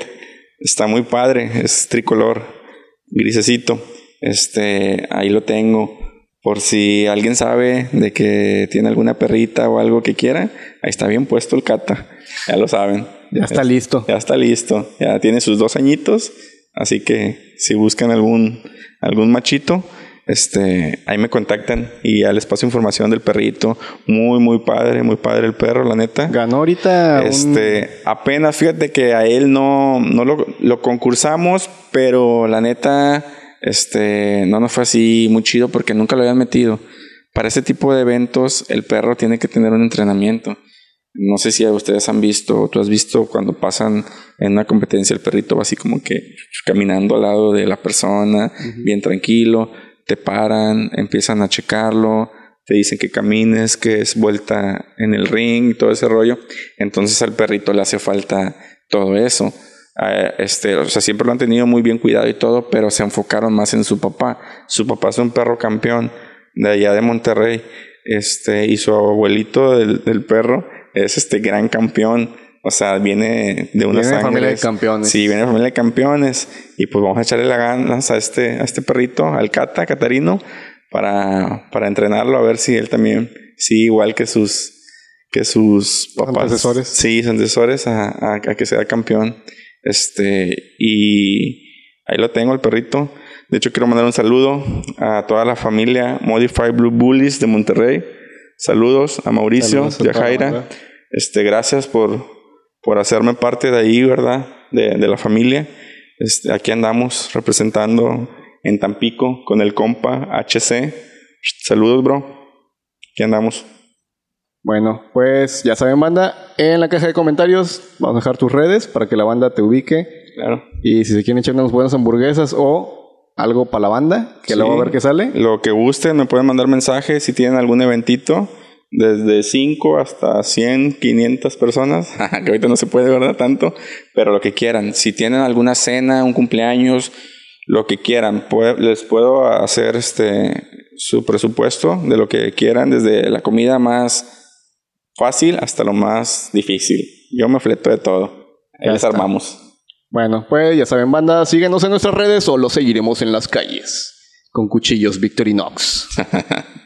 Está muy padre, es tricolor grisecito. Este, ahí lo tengo. Por si alguien sabe de que tiene alguna perrita o algo que quiera, ahí está bien puesto el cata. Ya lo saben. Ya está listo. Ya está listo. Ya tiene sus dos añitos. Así que si buscan algún, algún machito, este, ahí me contactan y ya les paso información del perrito. Muy, muy padre, muy padre el perro, la neta. Ganó ahorita. Este, apenas fíjate que a él no, no lo, lo, concursamos, pero la neta, este, no nos fue así muy chido porque nunca lo habían metido. Para ese tipo de eventos, el perro tiene que tener un entrenamiento. No sé si ustedes han visto, o tú has visto cuando pasan en una competencia, el perrito va así como que caminando al lado de la persona, bien tranquilo te paran, empiezan a checarlo, te dicen que camines, que es vuelta en el ring, todo ese rollo. Entonces al perrito le hace falta todo eso. este, o sea, siempre lo han tenido muy bien cuidado y todo, pero se enfocaron más en su papá. Su papá es un perro campeón de allá de Monterrey. Este, y su abuelito del, del perro es este gran campeón. O sea, viene de una viene familia de campeones. Sí, viene de familia de campeones. Y pues vamos a echarle la ganas a este, a este perrito, al Cata, Catarino, para, para entrenarlo, a ver si él también, sí, igual que sus, que sus papás. Antecesores. Sí, antecesores, a, a, que sea campeón. Este, y ahí lo tengo, el perrito. De hecho, quiero mandar un saludo a toda la familia Modify Blue Bullies de Monterrey. Saludos a Mauricio y a Jaira. Este, gracias por, por hacerme parte de ahí, ¿verdad? De, de la familia. Este, aquí andamos representando en Tampico con el compa HC. Saludos, bro. Aquí andamos. Bueno, pues ya saben, banda, en la caja de comentarios vamos a dejar tus redes para que la banda te ubique. Claro. Y si se quieren echar unas buenas hamburguesas o algo para la banda, que luego a ver qué sale. Lo que gusten, me pueden mandar mensajes si tienen algún eventito desde 5 hasta 100, 500 personas, que ahorita no se puede, ¿verdad? Tanto, pero lo que quieran. Si tienen alguna cena, un cumpleaños, lo que quieran, les puedo hacer este su presupuesto de lo que quieran, desde la comida más fácil hasta lo más difícil. Yo me fleto de todo. Ahí les armamos. Bueno, pues ya saben, banda, síguenos en nuestras redes o lo seguiremos en las calles con cuchillos Victorinox.